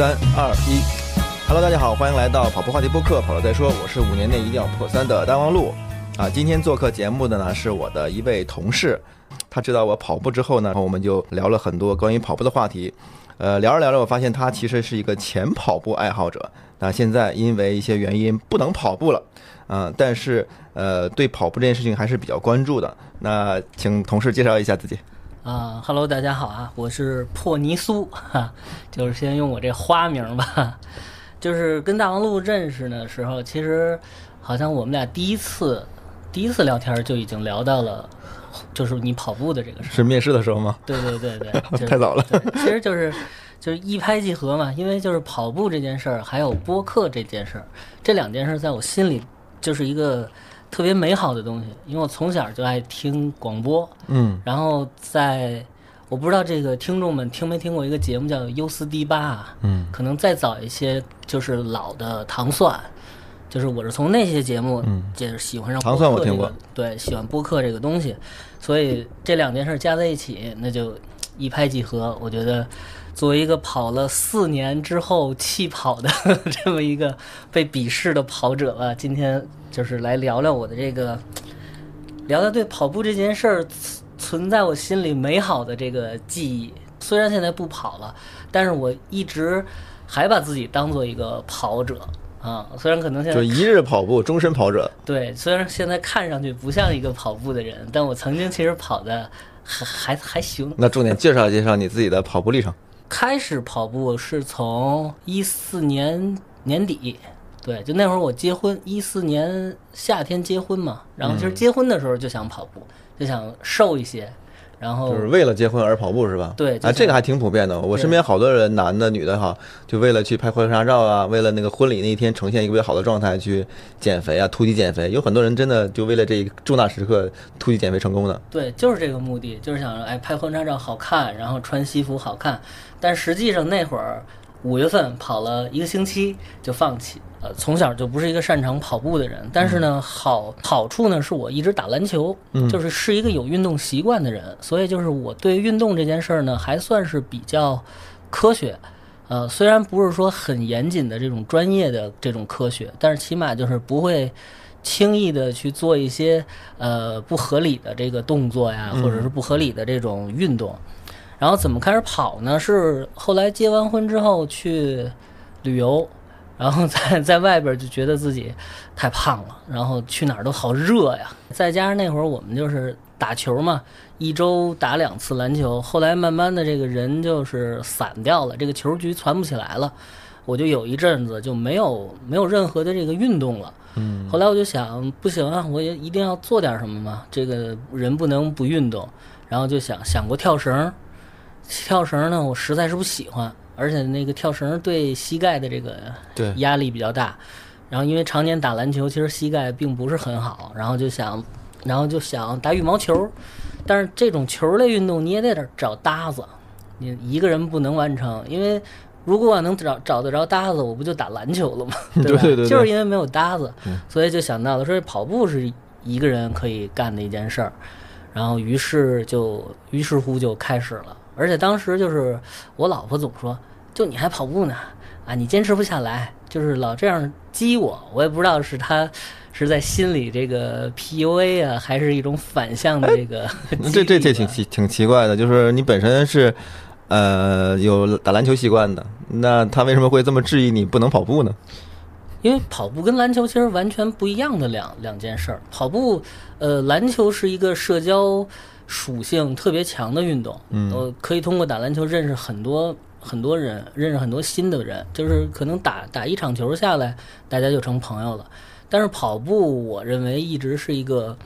三二一，Hello，大家好，欢迎来到跑步话题播客，跑了再说，我是五年内一定要破三的大王路啊。今天做客节目的呢是我的一位同事，他知道我跑步之后呢，然后我们就聊了很多关于跑步的话题。呃，聊着聊着，我发现他其实是一个前跑步爱好者，那现在因为一些原因不能跑步了，啊，但是呃，对跑步这件事情还是比较关注的。那请同事介绍一下自己。啊哈喽，大家好啊，我是破泥苏，哈，就是先用我这花名吧。就是跟大王路认识的时候，其实好像我们俩第一次第一次聊天就已经聊到了，就是你跑步的这个事。是面试的时候吗？对对对对，太早了。其实就是就是一拍即合嘛，因为就是跑步这件事儿，还有播客这件事儿，这两件事在我心里就是一个。特别美好的东西，因为我从小就爱听广播，嗯，然后在我不知道这个听众们听没听过一个节目叫《优思迪吧》，嗯，可能再早一些就是老的糖蒜，就是我是从那些节目，嗯，就是喜欢上糖蒜我听过，对，喜欢播客这个东西，所以这两件事加在一起，那就一拍即合。我觉得作为一个跑了四年之后弃跑的 这么一个被鄙视的跑者吧，今天。就是来聊聊我的这个，聊聊对跑步这件事儿存在我心里美好的这个记忆。虽然现在不跑了，但是我一直还把自己当做一个跑者啊。虽然可能现在就一日跑步，终身跑者。对，虽然现在看上去不像一个跑步的人，但我曾经其实跑的还还还行。那重点介绍介绍你自己的跑步历程。开始跑步是从一四年年底。对，就那会儿我结婚，一四年夏天结婚嘛，然后其实结婚的时候就想跑步，就想瘦一些，然后就是为了结婚而跑步是吧？对，啊，这个还挺普遍的。我身边好多人，男的、女的哈，就为了去拍婚纱照啊，为了那个婚礼那一天呈现一个比较好的状态去减肥啊，突击减肥。有很多人真的就为了这一重大时刻突击减肥成功的。对，就是这个目的，就是想着哎拍婚纱照好看，然后穿西服好看。但实际上那会儿五月份跑了一个星期就放弃。呃，从小就不是一个擅长跑步的人，但是呢，好好处呢是我一直打篮球，就是是一个有运动习惯的人，所以就是我对运动这件事儿呢还算是比较科学，呃，虽然不是说很严谨的这种专业的这种科学，但是起码就是不会轻易的去做一些呃不合理的这个动作呀，或者是不合理的这种运动。然后怎么开始跑呢？是后来结完婚之后去旅游。然后在在外边就觉得自己太胖了，然后去哪儿都好热呀。再加上那会儿我们就是打球嘛，一周打两次篮球。后来慢慢的这个人就是散掉了，这个球局攒不起来了，我就有一阵子就没有没有任何的这个运动了。嗯。后来我就想，不行啊，我也一定要做点什么嘛。这个人不能不运动。然后就想想过跳绳，跳绳呢，我实在是不喜欢。而且那个跳绳对膝盖的这个压力比较大，然后因为常年打篮球，其实膝盖并不是很好，然后就想，然后就想打羽毛球，但是这种球类运动你也得找搭子，你一个人不能完成，因为如果我能找找得着搭子，我不就打篮球了吗？对吧？就是因为没有搭子，所以就想到了说跑步是一个人可以干的一件事儿，然后于是就于是乎就开始了，而且当时就是我老婆总说。就你还跑步呢，啊，你坚持不下来，就是老这样激我，我也不知道是他是在心里这个 PUA 啊，还是一种反向的这个。这这这挺奇挺奇怪的，就是你本身是呃有打篮球习惯的，那他为什么会这么质疑你不能跑步呢？因为跑步跟篮球其实完全不一样的两两件事儿。跑步，呃，篮球是一个社交属性特别强的运动，嗯，我可以通过打篮球认识很多。很多人认识很多新的人，就是可能打打一场球下来，大家就成朋友了。但是跑步，我认为一直是一个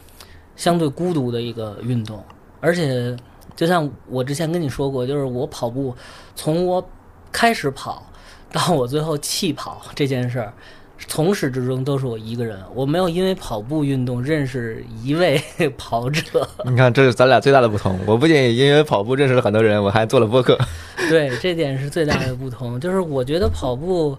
相对孤独的一个运动。而且，就像我之前跟你说过，就是我跑步，从我开始跑到我最后弃跑这件事儿。从始至终都是我一个人，我没有因为跑步运动认识一位 跑者。你看，这是咱俩最大的不同。我不仅因为跑步认识了很多人，我还做了播客。对，这点是最大的不同。就是我觉得跑步，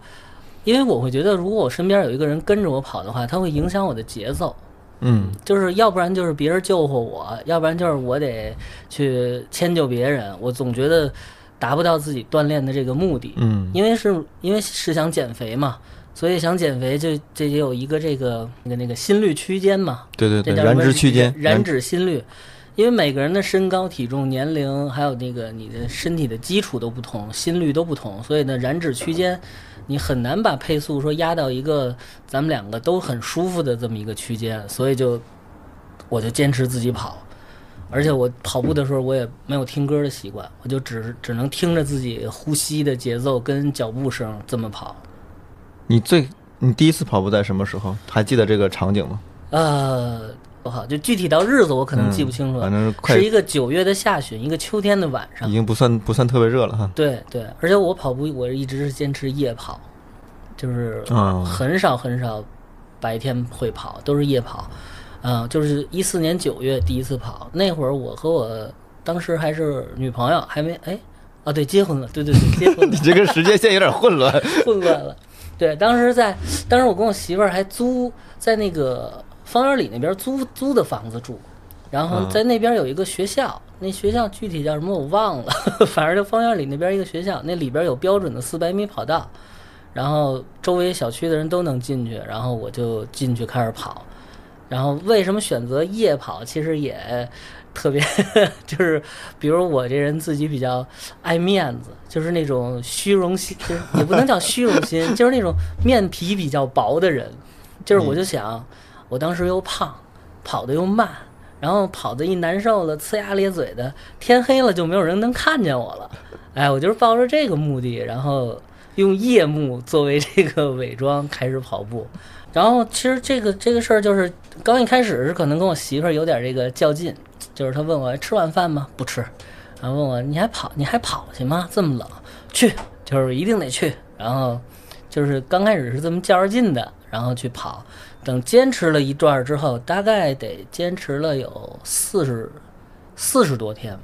因为我会觉得，如果我身边有一个人跟着我跑的话，他会影响我的节奏。嗯，就是要不然就是别人救活我，要不然就是我得去迁就别人。我总觉得达不到自己锻炼的这个目的。嗯因为是因为是想减肥嘛，所以想减肥就这也有一个这个那个那个心率区间嘛，对对对，燃脂区间，燃脂心率。因为每个人的身高、体重、年龄，还有那个你的身体的基础都不同，心率都不同，所以呢，燃脂区间你很难把配速说压到一个咱们两个都很舒服的这么一个区间，所以就我就坚持自己跑，而且我跑步的时候我也没有听歌的习惯，我就只只能听着自己呼吸的节奏跟脚步声这么跑。你最你第一次跑步在什么时候？还记得这个场景吗？呃，不好，就具体到日子我可能记不清楚了。反正是快是一个九月的下旬，一个秋天的晚上已。经不算不算特别热了哈。对对，而且我跑步我一直是坚持夜跑，就是啊很少很少白天会跑，都是夜跑。嗯、就是一四年九月第一次跑，那会儿我和我当时还是女朋友，还没哎啊对结婚了，对对对结婚了 你，这个时间线有点混乱。混乱了。对，当时在，当时我跟我媳妇儿还租在那个方圆里那边租租的房子住，然后嗯在那边有一个学校，那学校具体叫什么我忘了，反正就方圆里那边一个学校，那里边有标准的四百米跑道，然后周围小区的人都能进去，然后我就进去开始跑。然后为什么选择夜跑？其实也特别，就是比如我这人自己比较爱面子，就是那种虚荣心，就是也不能叫虚荣心，就是那种面皮比较薄的人。就是我就想，我当时又胖，跑得又慢，然后跑得一难受了，呲牙咧嘴的，天黑了就没有人能看见我了。哎，我就是抱着这个目的，然后用夜幕作为这个伪装开始跑步。然后其实这个这个事儿就是刚一开始是可能跟我媳妇儿有点这个较劲，就是他问我吃晚饭吗？不吃，然后问我你还跑你还跑去吗？这么冷，去就是一定得去。然后就是刚开始是这么较着劲的，然后去跑。等坚持了一段之后，大概得坚持了有四十四十多天，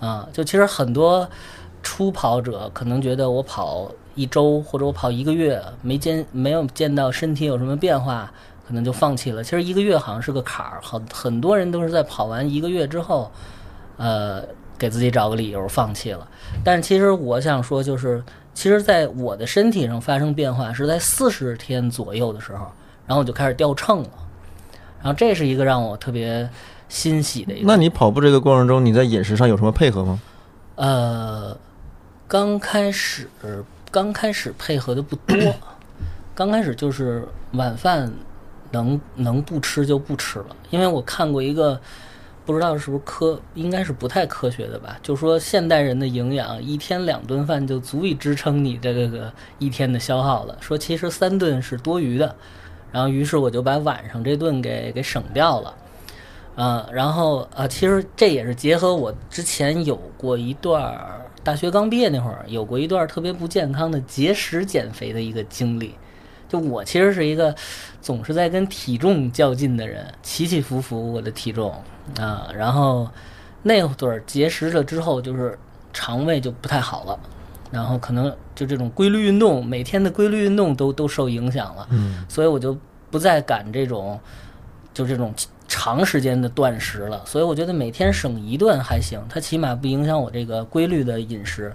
啊，就其实很多初跑者可能觉得我跑一周或者我跑一个月没见没有见到身体有什么变化，可能就放弃了。其实一个月好像是个坎儿，很很多人都是在跑完一个月之后，呃，给自己找个理由放弃了。但是其实我想说，就是其实在我的身体上发生变化是在四十天左右的时候，然后我就开始掉秤了，然后这是一个让我特别欣喜的一个。那你跑步这个过程中，你在饮食上有什么配合吗？呃，刚开始刚开始配合的不多，刚开始就是晚饭能能不吃就不吃了，因为我看过一个不知道是不是科，应该是不太科学的吧，就说现代人的营养一天两顿饭就足以支撑你这个个一天的消耗了，说其实三顿是多余的，然后于是我就把晚上这顿给给省掉了。啊，然后啊，其实这也是结合我之前有过一段儿大学刚毕业那会儿，有过一段特别不健康的节食减肥的一个经历。就我其实是一个总是在跟体重较劲的人，起起伏伏我的体重啊，然后那会儿节食了之后，就是肠胃就不太好了，然后可能就这种规律运动，每天的规律运动都都受影响了，嗯，所以我就不再赶这种就这种长时间的断食了。所以我觉得每天省一顿还行，它起码不影响我这个规律的饮食。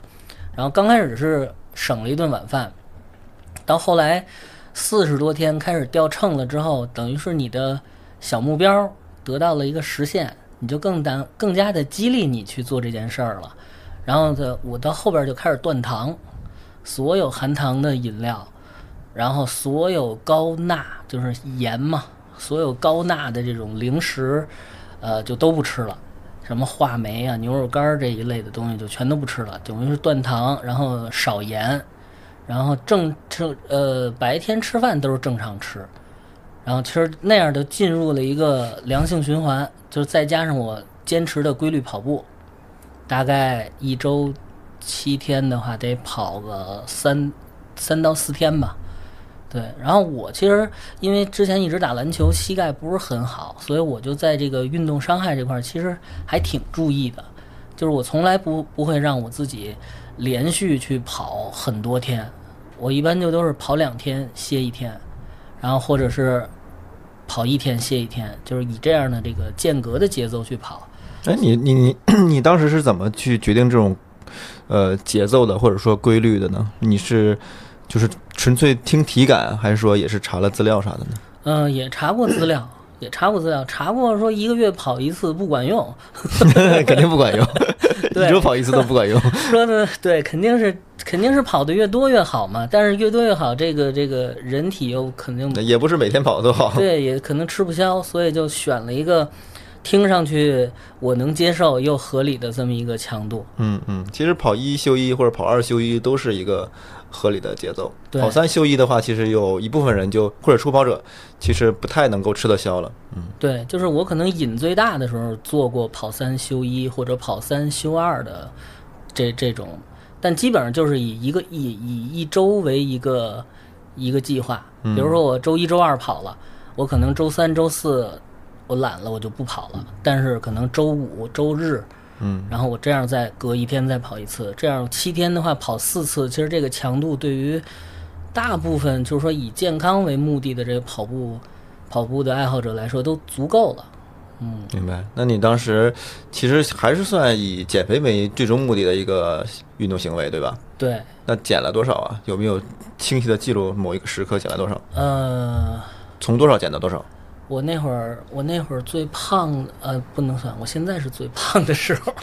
然后刚开始是省了一顿晚饭，到后来四十多天开始掉秤了之后，等于是你的小目标得到了一个实现，你就更当更加的激励你去做这件事儿了。然后呢，我到后边就开始断糖，所有含糖的饮料，然后所有高钠就是盐嘛，所有高钠的这种零食，呃，就都不吃了。什么话梅啊、牛肉干这一类的东西就全都不吃了，等于是断糖，然后少盐，然后正吃呃白天吃饭都是正常吃，然后其实那样就进入了一个良性循环，就是再加上我坚持的规律跑步，大概一周七天的话得跑个三三到四天吧。对，然后我其实因为之前一直打篮球，膝盖不是很好，所以我就在这个运动伤害这块其实还挺注意的，就是我从来不不会让我自己连续去跑很多天，我一般就都是跑两天歇一天，然后或者是跑一天歇一天，就是以这样的这个间隔的节奏去跑。哎，你你你你当时是怎么去决定这种呃节奏的，或者说规律的呢？你是就是纯粹听体感，还是说也是查了资料啥的呢？嗯、也查过资料，也查过资料，查过说一个月跑一次不管用，肯定不管用，对一周跑一次都不管用。说的对，肯定是肯定是跑的越多越好嘛，但是越多越好，这个这个人体又肯定也不是每天跑都好。对，也可能吃不消，所以就选了一个听上去我能接受又合理的这么一个强度。嗯嗯，其实跑一休一或者跑二休一都是一个合理的节奏。对跑三休一的话，其实有一部分人就或者初跑者，其实不太能够吃得消了。嗯对，就是我可能瘾最大的时候做过跑三休一或者跑三休二的这这种，但基本上就是以一个以以一周为一个一个计划。比如说我周一周二跑了，我可能周三周四我懒了，我就不跑了。但是可能周五周日，嗯，然后我这样再隔一天再跑一次，这样七天的话跑四次，其实这个强度对于大部分就是说以健康为目的的这个跑步跑步的爱好者来说都足够了。嗯，明白。那你当时其实还是算以减肥为最终目的的一个运动行为，对吧？对，那减了多少啊？有没有清晰的记录某一个时刻减了多少？呃，从多少减到多少？我那会儿我那会儿最胖，呃，不能算，我现在是最胖的时候，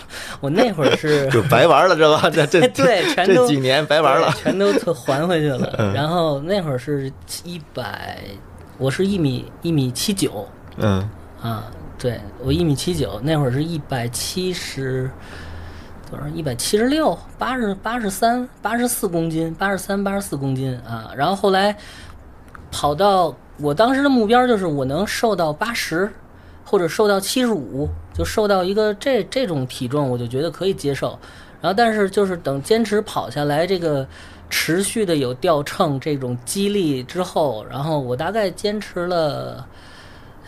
我那会儿是 就白玩了，知道吧？这 这对全这都几年白玩了。全都特还回去了。然后那会儿是一百，我是一米一米七九嗯啊，对我一米七九，那会儿是一百七十多少？一百七十六，八十八十三，八十四公斤，八十三八十四公斤啊。然后后来跑到我当时的目标就是我能瘦到八十。或者瘦到七十五，就瘦到一个这这种体重，我就觉得可以接受。然后，但是就是等坚持跑下来，这个持续的有掉秤这种激励之后，然后我大概坚持了，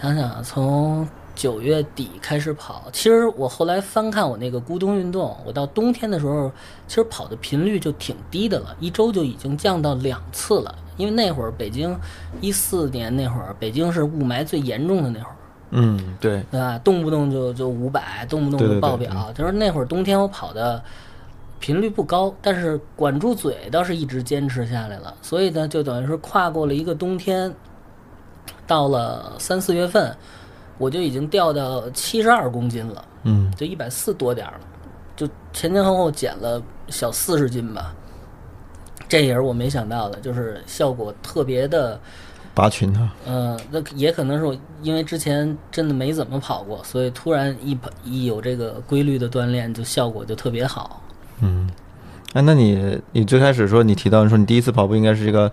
想想从九月底开始跑。其实我后来翻看我那个咕咚运动，我到冬天的时候，其实跑的频率就挺低的了，一周就已经降到两次了。因为那会儿北京一四年那会儿，北京是雾霾最严重的那会儿。嗯，对，对吧？动不动就就五百，动不动对对对就爆表。就是那会儿冬天我跑的频率不高，但是管住嘴倒是一直坚持下来了。所以呢，就等于是跨过了一个冬天，到了三四月份，我就已经掉到七十二公斤了，嗯就一百四多点儿了，就前前后后减了小四十斤吧。这也是我没想到的，就是效果特别的。拔群啊。嗯，那也可能是我因为之前真的没怎么跑过，所以突然一跑一有这个规律的锻炼，就效果就特别好。嗯，哎，那你你最开始说你提到你说你第一次跑步应该是这个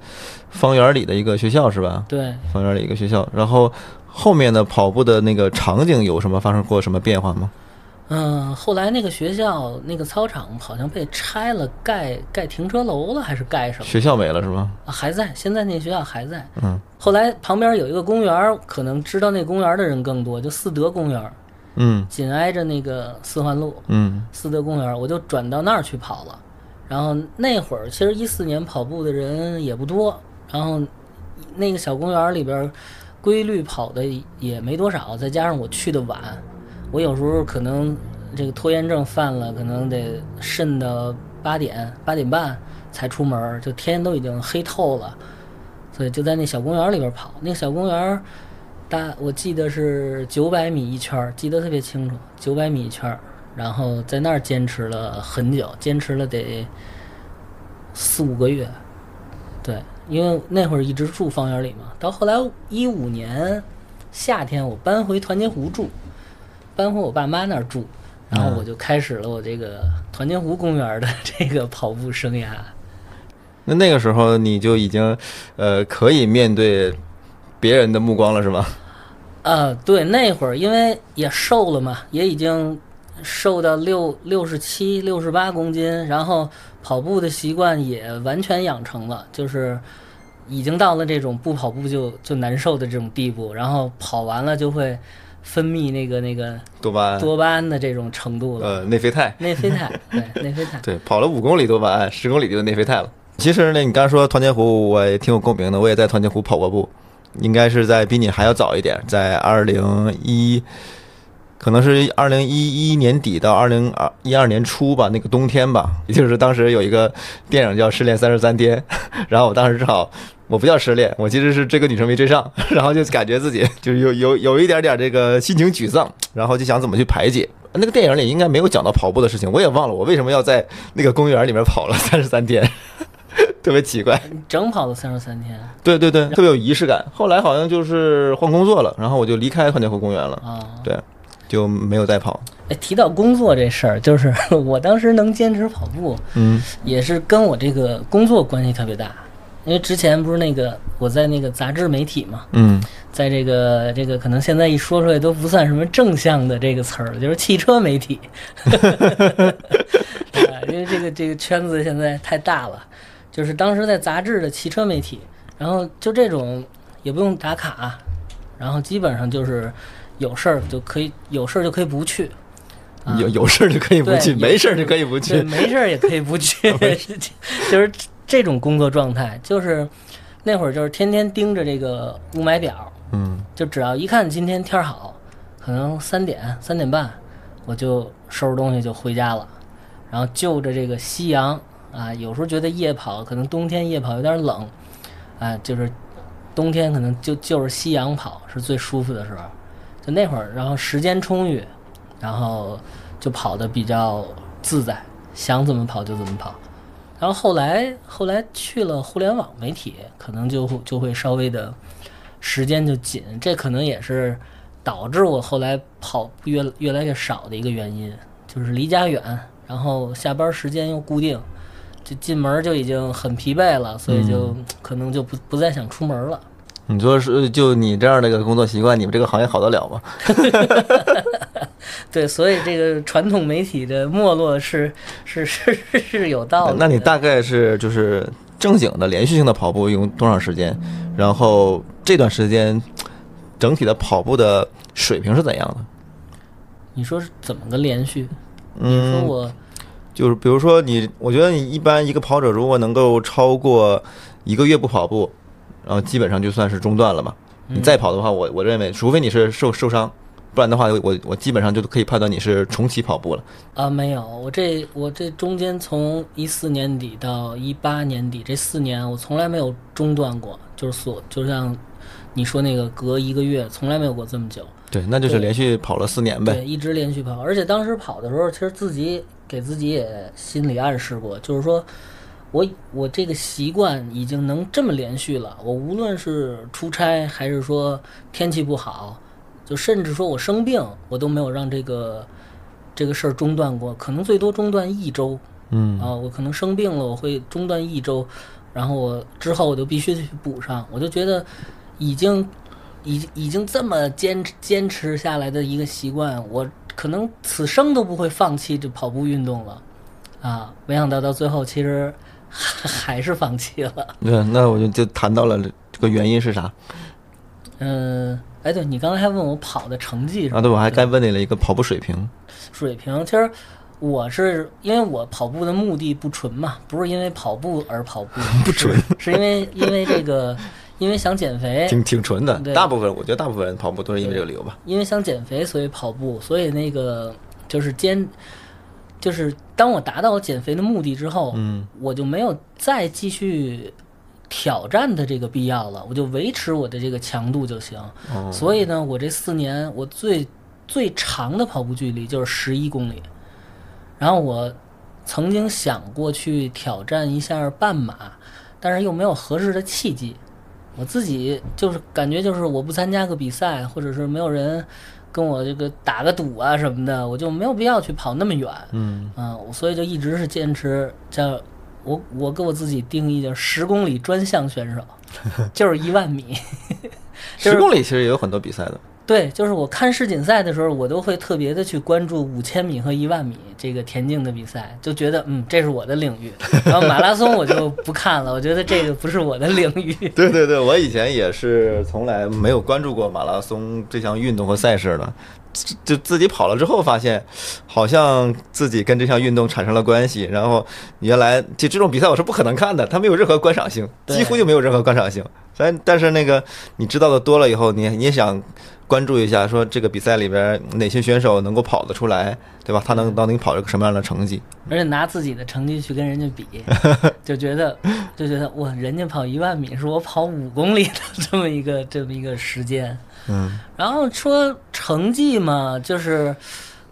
方圆里的一个学校是吧？对，方圆里一个学校，然后后面的跑步的那个场景有什么发生过什么变化吗？嗯，后来那个学校那个操场好像被拆了，盖盖停车楼了，还是盖什么？学校没了是吗？啊，还在，现在那学校还在。嗯后来旁边有一个公园，可能知道那公园的人更多，就四德公园，嗯紧挨着那个四环路。嗯四德公园，我就转到那儿去跑了。然后那会儿其实一四年跑步的人也不多，然后那个小公园里边规律跑的也没多少，再加上我去的晚，我有时候可能这个拖延症犯了，可能得慎到八点八点半才出门，就天都已经黑透了，所以就在那小公园里边跑。那个小公园大我记得是九百米一圈，记得特别清楚，九百米一圈。然后在那儿坚持了很久，坚持了得四五个月。对，因为那会儿一直住方圆里嘛，到后来一五年夏天我搬回团结湖住，搬回我爸妈那儿住，然后我就开始了我这个团结湖公园的这个跑步生涯。那那个时候你就已经呃可以面对别人的目光了是吗？呃，对，那会儿因为也瘦了嘛，也已经瘦到六六十七、六十八公斤，然后跑步的习惯也完全养成了，就是已经到了这种不跑步就就难受的这种地步，然后跑完了就会分泌那个那个多巴胺，多巴胺的这种程度了，呃内啡肽，内啡肽，对，内啡肽，对，跑了五公里多巴胺，十公里就内啡肽了。其实呢，你刚才说团结湖，我也挺有共鸣的，我也在团结湖跑过步，应该是在比你还要早一点，在二零一，可能是二零一一年底到二零二一二年初吧，那个冬天吧，也就是当时有一个电影叫《失恋三十三天》，然后我当时正好。我不叫失恋，我其实是这个女生没追上，然后就感觉自己就是有有有一点点这个心情沮丧，然后就想怎么去排解。那个电影里应该没有讲到跑步的事情，我也忘了我为什么要在那个公园里面跑了 三十三天，特别奇怪。整跑了三十三天？对对对，特别有仪式感。后来好像就是换工作了，然后我就离开团结湖公园了。啊，对，就没有再跑。哎，提到工作这事儿，就是 我当时能坚持跑步，嗯，也是跟我这个工作关系特别大。因为之前不是那个我在那个杂志媒体嘛，嗯，在这个这个可能现在一说出来都不算什么正向的这个词儿，就是汽车媒体，因为这个这个圈子现在太大了，就是当时在杂志的汽车媒体，然后就这种也不用打卡，然后基本上就是有事儿就可以有事儿就可以不去，有有事儿就可以不去，没事儿就可以不去，没事儿也可以不去 就是。这种工作状态就是，那会儿就是天天盯着这个雾霾表，嗯，就只要一看今天天儿好，可能三点三点半，我就收拾东西就回家了，然后就着这个夕阳啊，有时候觉得夜跑可能冬天夜跑有点冷，啊，就是冬天可能就就是夕阳跑是最舒服的时候，就那会儿，然后时间充裕，然后就跑的比较自在，想怎么跑就怎么跑。然后后来后来去了互联网媒体，可能就就会稍微的时间就紧，这可能也是导致我后来跑越越来越少的一个原因，就是离家远，然后下班时间又固定，就进门就已经很疲惫了，所以就可能就不不再想出门了。你说是就你这样的一个工作习惯，你们这个行业好得了吗？对，所以这个传统媒体的没落是 是是是有道理。那你大概是就是正经的连续性的跑步用多长时间？然后这段时间整体的跑步的水平是怎样的？你说是怎么个连续？你说我就是比如说你，我觉得你一般一个跑者如果能够超过一个月不跑步。然后基本上就算是中断了嘛。你再跑的话，我我认为，除非你是受受伤，不然的话，我我基本上就可以判断你是重启跑步了。啊，没有，我这我这中间从一四年底到一八年底这四年，我从来没有中断过，就是所就像你说那个隔一个月，从来没有过这么久。对，那就是连续跑了四年呗。对，一直连续跑，而且当时跑的时候，其实自己给自己也心理暗示过，就是说。我我这个习惯已经能这么连续了。我无论是出差还是说天气不好，就甚至说我生病，我都没有让这个这个事儿中断过。可能最多中断一周，嗯啊，我可能生病了，我会中断一周，然后我之后我就必须去补上。我就觉得已经已已经这么坚持坚持下来的一个习惯，我可能此生都不会放弃这跑步运动了啊！没想到到最后，其实。还是放弃了。对，那我就就谈到了这个原因是啥？嗯，哎，对你刚才还问我跑的成绩啊？对，我还该问你了一个跑步水平。水平，其实我是因为我跑步的目的不纯嘛，不是因为跑步而跑步，不纯，是因为因为这个，因为想减肥，挺挺纯的。大部分我觉得大部分人跑步都是因为这个理由吧。因为想减肥，所以跑步，所以那个就是坚。就是当我达到减肥的目的之后，嗯，我就没有再继续挑战的这个必要了，我就维持我的这个强度就行。所以呢，我这四年我最最长的跑步距离就是十一公里。然后我曾经想过去挑战一下半马，但是又没有合适的契机。我自己就是感觉就是我不参加个比赛，或者是没有人。跟我这个打个赌啊什么的，我就没有必要去跑那么远，嗯。嗯，所以就一直是坚持叫我我给我自己定义叫十公里专项选手，就是一万米，十公里其实也有很多比赛的。对，就是我看世锦赛的时候，我都会特别的去关注五千米和一万米这个田径的比赛，就觉得嗯，这是我的领域。然后马拉松我就不看了，我觉得这个不是我的领域。对对对，我以前也是从来没有关注过马拉松这项运动和赛事的，就自己跑了之后发现，好像自己跟这项运动产生了关系。然后原来就这种比赛我是不可能看的，它没有任何观赏性，几乎就没有任何观赏性。但但是那个你知道的多了以后，你你也想。关注一下，说这个比赛里边哪些选手能够跑得出来，对吧？他能到底跑一个什么样的成绩？而且拿自己的成绩去跟人家比，就觉得就觉得哇，人家跑一万米是我跑五公里的这么一个这么一个时间。嗯然后说成绩嘛，就是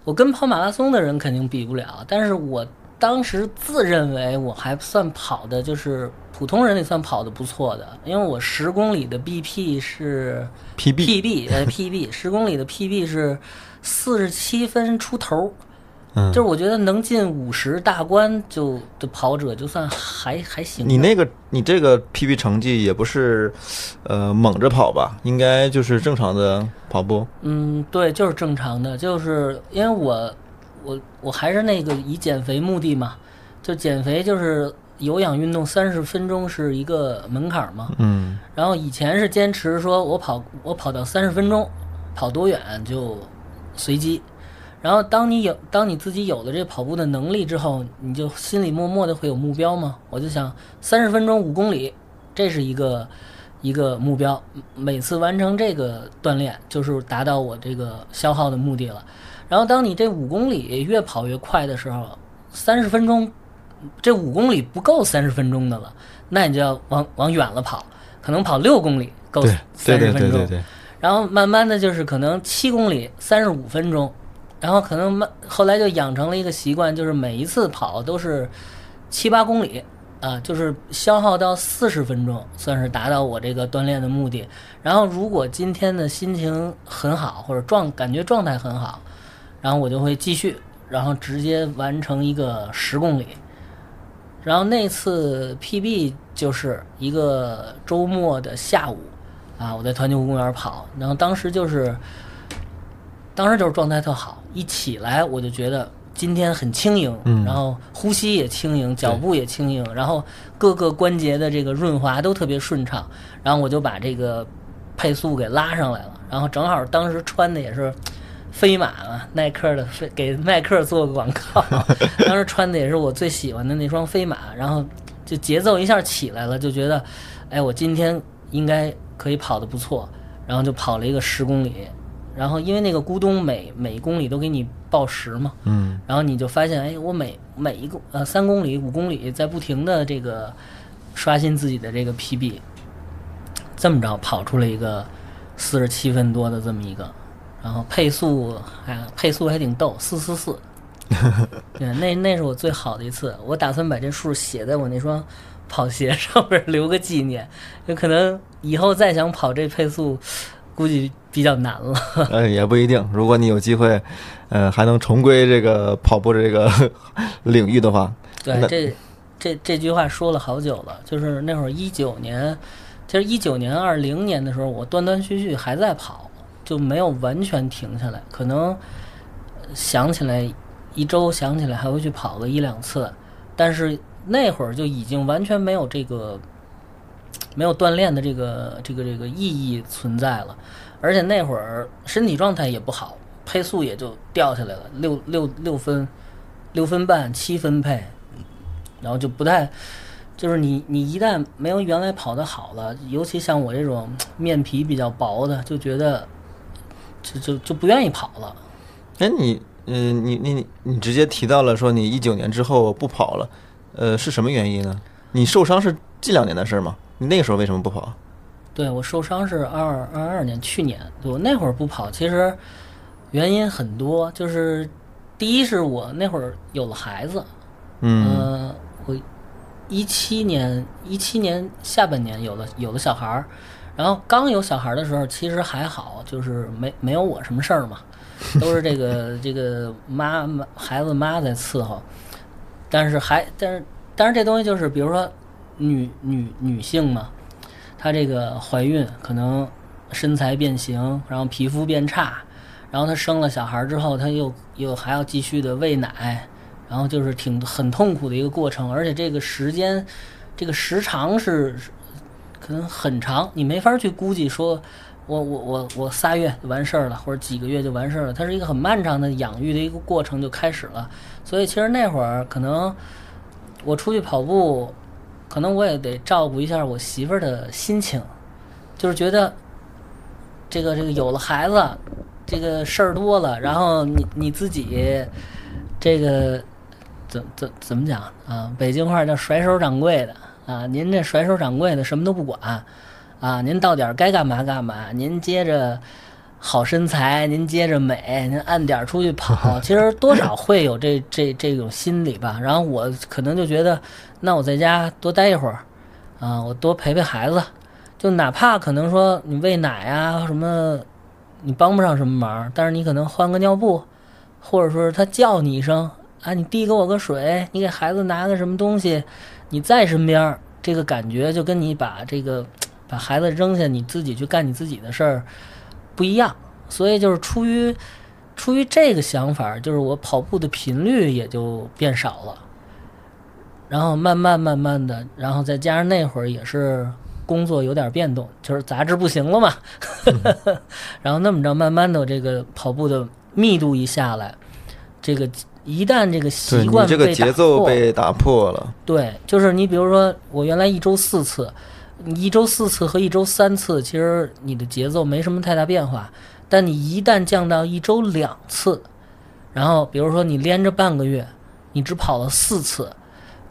我跟跑马拉松的人肯定比不了，但是我当时自认为我还算跑的，就是普通人里算跑的不错的，因为我十公里的 BP 是，PB，PB 呃 PB 十公里的 PB 是四十七分出头，嗯就是我觉得能进五十大关就的跑者就算还还行。你那个你这个 PB 成绩也不是，呃，猛着跑吧？应该就是正常的跑步。嗯，对，就是正常的，就是因为我我我还是那个以减肥目的嘛，就减肥就是有氧运动三十分钟是一个门槛嘛。嗯然后以前是坚持说我跑我跑到三十分钟，跑多远就随机。然后当你有当你自己有了这跑步的能力之后，你就心里默默的会有目标嘛。我就想三十分钟五公里，这是一个一个目标，每次完成这个锻炼就是达到我这个消耗的目的了。然后当你这五公里越跑越快的时候，三十分钟这五公里不够三十分钟的了，那你就要往往远了跑，可能跑六公里够三十分钟。对对对，然后慢慢的就是可能七公里三十五分钟，然后可能慢后来就养成了一个习惯，就是每一次跑都是七八公里啊，就是消耗到四十分钟，算是达到我这个锻炼的目的。然后如果今天的心情很好，或者状感觉状态很好，然后我就会继续，然后直接完成一个十公里。然后那次 PB 就是一个周末的下午，啊，我在团结湖公园跑，然后当时就是，当时就是状态特好，一起来我就觉得今天很轻盈，嗯然后呼吸也轻盈，脚步也轻盈，然后各个关节的这个润滑都特别顺畅，然后我就把这个配速给拉上来了，然后正好当时穿的也是。飞马嘛，耐克的飞给耐克做个广告，当时穿的也是我最喜欢的那双飞马，然后就节奏一下起来了，就觉得，哎，我今天应该可以跑得不错，然后就跑了一个十公里，然后因为那个咕咚每每公里都给你报时嘛，嗯。然后你就发现，哎，我每每一个呃三公里、五公里在不停的这个刷新自己的这个 PB，这么着跑出了一个四十七分多的这么一个，然后配速哎配速还挺逗，四四四，对，那那是我最好的一次，我打算把这数写在我那双跑鞋上面留个纪念，有可能以后再想跑这配速，估计比较难了。呃，也不一定。如果你有机会，呃，还能重归这个跑步这个 领域的话，对，这这这句话说了好久了，就是那会儿一九年，其实一九年、二零年的时候，我断断续续还在跑，就没有完全停下来，可能想起来一周想起来还会去跑个一两次，但是那会儿就已经完全没有这个没有锻炼的这个这个这个意义存在了，而且那会儿身体状态也不好，配速也就掉下来了，六六六分六分半七分配，然后就不太，就是你你一旦没有原来跑得好了，尤其像我这种面皮比较薄的，就觉得就就就不愿意跑了。哎，你，嗯、你你你直接提到了说你一九年之后不跑了，呃，是什么原因呢？你受伤是近两年的事儿吗？你那个时候为什么不跑？对我受伤是二二二年，去年对我那会儿不跑，其实原因很多，就是第一是我那会儿有了孩子，嗯呃，我一七年一七年下半年有了有了小孩儿，然后刚有小孩儿的时候，其实还好，就是没没有我什么事儿嘛，都是这个这个妈妈孩子妈在伺候，但是还但是但是这东西就是比如说女女女性嘛，她这个怀孕可能身材变形，然后皮肤变差，然后她生了小孩儿之后，她又又还要继续的喂奶，然后就是挺很痛苦的一个过程，而且这个时间，这个时长是是可能很长，你没法去估计说，我我我我仨月就完事儿了，或者几个月就完事儿了，它是一个很漫长的养育的一个过程就开始了。所以其实那会儿可能我出去跑步，可能我也得照顾一下我媳妇儿的心情，就是觉得这个这个有了孩子，这个事儿多了，然后你你自己这个怎怎怎么讲啊？北京话叫甩手掌柜的啊，您这甩手掌柜的什么都不管啊，您到点儿该干嘛干嘛，您接着。好身材，您接着美，您按点儿出去跑，其实多少会有这这这种心理吧。然后我可能就觉得，那我在家多待一会儿，啊，我多陪陪孩子，就哪怕可能说你喂奶啊什么，你帮不上什么忙，但是你可能换个尿布，或者说他叫你一声，啊，你递给我个水，你给孩子拿个什么东西，你在身边，这个感觉就跟你把这个把孩子扔下，你自己去干你自己的事儿。不一样，所以就是出于出于这个想法，就是我跑步的频率也就变少了。然后慢慢慢慢的，然后再加上那会儿也是工作有点变动，就是杂志不行了嘛。然后那么着，慢慢的这个跑步的密度一下来，这个一旦这个习惯这个节奏被打破了，对，就是你比如说我原来一周四次。你一周四次和一周三次，其实你的节奏没什么太大变化。但你一旦降到一周两次，然后比如说你连着半个月，你只跑了四次，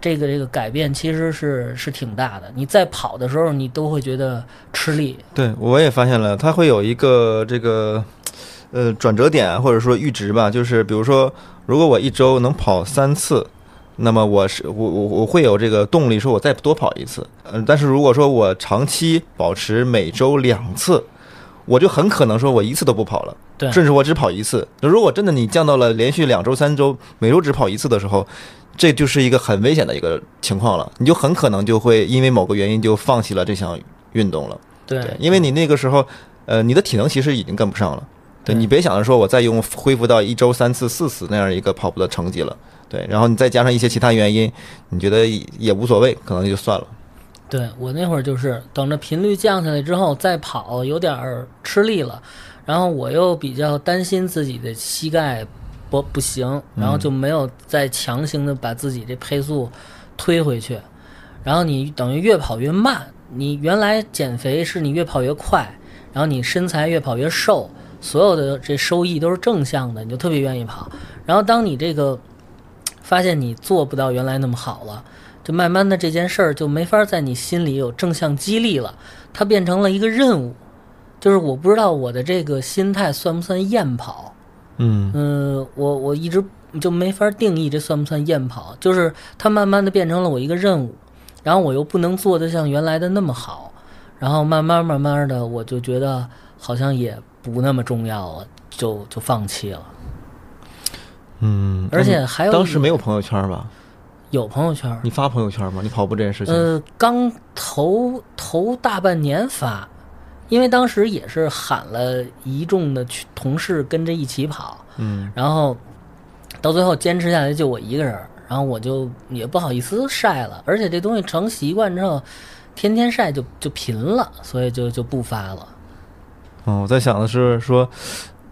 这个这个改变其实是是挺大的。你在跑的时候，你都会觉得吃力。对，我也发现了，它会有一个这个呃转折点或者说阈值吧，就是比如说，如果我一周能跑三次。那么我是我我我会有这个动力，说我再多跑一次。嗯，但是如果说我长期保持每周两次，我就很可能说我一次都不跑了。对，甚至我只跑一次。如果真的你降到了连续两周、三周，每周只跑一次的时候，这就是一个很危险的一个情况了。你就很可能就会因为某个原因就放弃了这项运动了。对，因为你那个时候，呃，你的体能其实已经跟不上了。对你别想着说我再用恢复到一周三次、四次那样一个跑步的成绩了。对，然后你再加上一些其他原因，你觉得也无所谓，可能就算了。对我那会儿就是等着频率降下来之后再跑，有点儿吃力了，然后我又比较担心自己的膝盖不不行，然后就没有再强行的把自己这配速推回去。然后你等于越跑越慢，你原来减肥是你越跑越快，然后你身材越跑越瘦，所有的这收益都是正向的，你就特别愿意跑。然后当你这个。发现你做不到原来那么好了，就慢慢的这件事儿就没法在你心里有正向激励了，它变成了一个任务，就是我不知道我的这个心态算不算厌跑，嗯嗯，我我一直就没法定义这算不算厌跑，就是它慢慢的变成了我一个任务，然后我又不能做的像原来的那么好，然后慢慢慢慢的我就觉得好像也不那么重要了，就就放弃了。嗯，而且还有当时没有朋友圈吧？有朋友圈。你发朋友圈吗？你跑步这件事情？呃，刚头头大半年发，因为当时也是喊了一众的同事跟着一起跑，嗯，然后到最后坚持下来就我一个人，然后我就也不好意思晒了，而且这东西成习惯之后，天天晒就就频了，所以就就不发了。嗯，我在想的是说，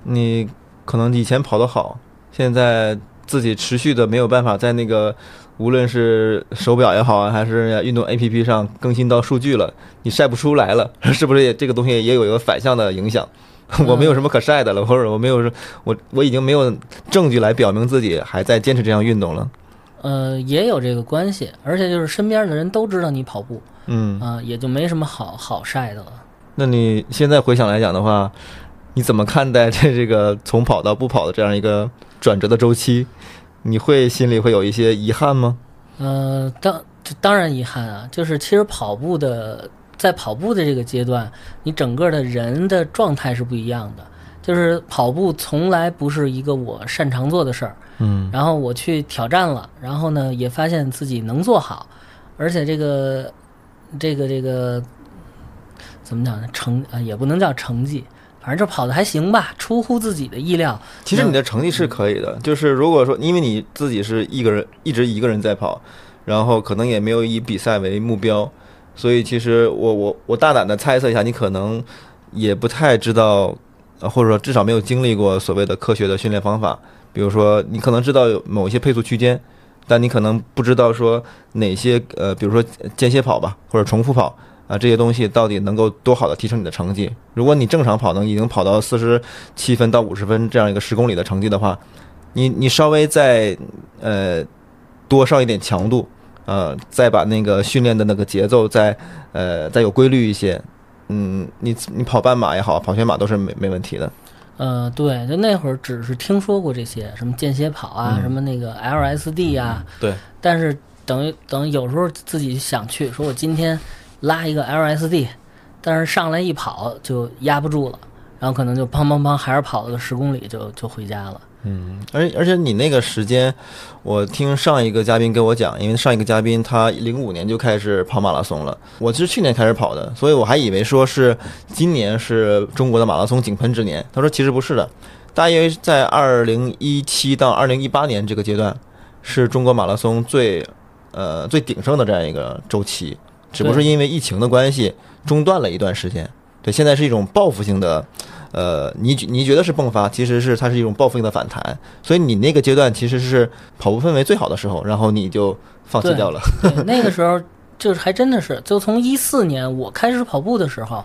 你可能以前跑得好。现在自己持续的没有办法在那个，无论是手表也好啊，还是运动 APP 上更新到数据了，你晒不出来了，是不是也这个东西也有一个反向的影响？我没有什么可晒的了，或者我没有我我已经没有证据来表明自己还在坚持这项运动了。呃，也有这个关系，而且就是身边的人都知道你跑步，嗯啊，也就没什么好好晒的了。那你现在回想来讲的话，你怎么看待这这个从跑到不跑的这样一个？转折的周期，你会心里会有一些遗憾吗？呃，当当然遗憾啊，就是其实跑步的，在跑步的这个阶段，你整个的人的状态是不一样的。就是跑步从来不是一个我擅长做的事儿，嗯，然后我去挑战了，然后呢，也发现自己能做好，而且这个这个这个怎么讲呢？成啊，也不能叫成绩。反正就跑的还行吧，出乎自己的意料。其实你的成绩是可以的，就是如果说因为你自己是一个人一直一个人在跑，然后可能也没有以比赛为目标，所以其实我我我大胆的猜测一下，你可能也不太知道，或者说至少没有经历过所谓的科学的训练方法。比如说，你可能知道有某一些配速区间，但你可能不知道说哪些呃，比如说间歇跑吧，或者重复跑。啊，这些东西到底能够多好的提升你的成绩？如果你正常跑能已经跑到四十七分到五十分这样一个十公里的成绩的话，你你稍微再呃多上一点强度，呃，再把那个训练的那个节奏再呃再有规律一些，嗯，你你跑半马也好，跑全马都是没没问题的。呃，对，就那会儿只是听说过这些，什么间歇跑啊，什么那个 LSD 啊，对，但是等于等于有时候自己想去，说我今天拉一个 LSD，但是上来一跑就压不住了，然后可能就砰砰砰，还是跑了个十公里就就回家了。嗯，而而且你那个时间，我听上一个嘉宾跟我讲，因为上一个嘉宾他零五年就开始跑马拉松了，我是去年开始跑的，所以我还以为说是今年是中国的马拉松井喷之年。他说其实不是的，大约在二零一七到二零一八年这个阶段，是中国马拉松最呃最鼎盛的这样一个周期，只不过是因为疫情的关系中断了一段时间。对，现在是一种报复性的。呃，你你觉得是迸发，其实是它是一种报复性的反弹，所以你那个阶段其实是跑步氛围最好的时候，然后你就放弃掉了。对，那个时候就是还真的是，就从一四年我开始跑步的时候，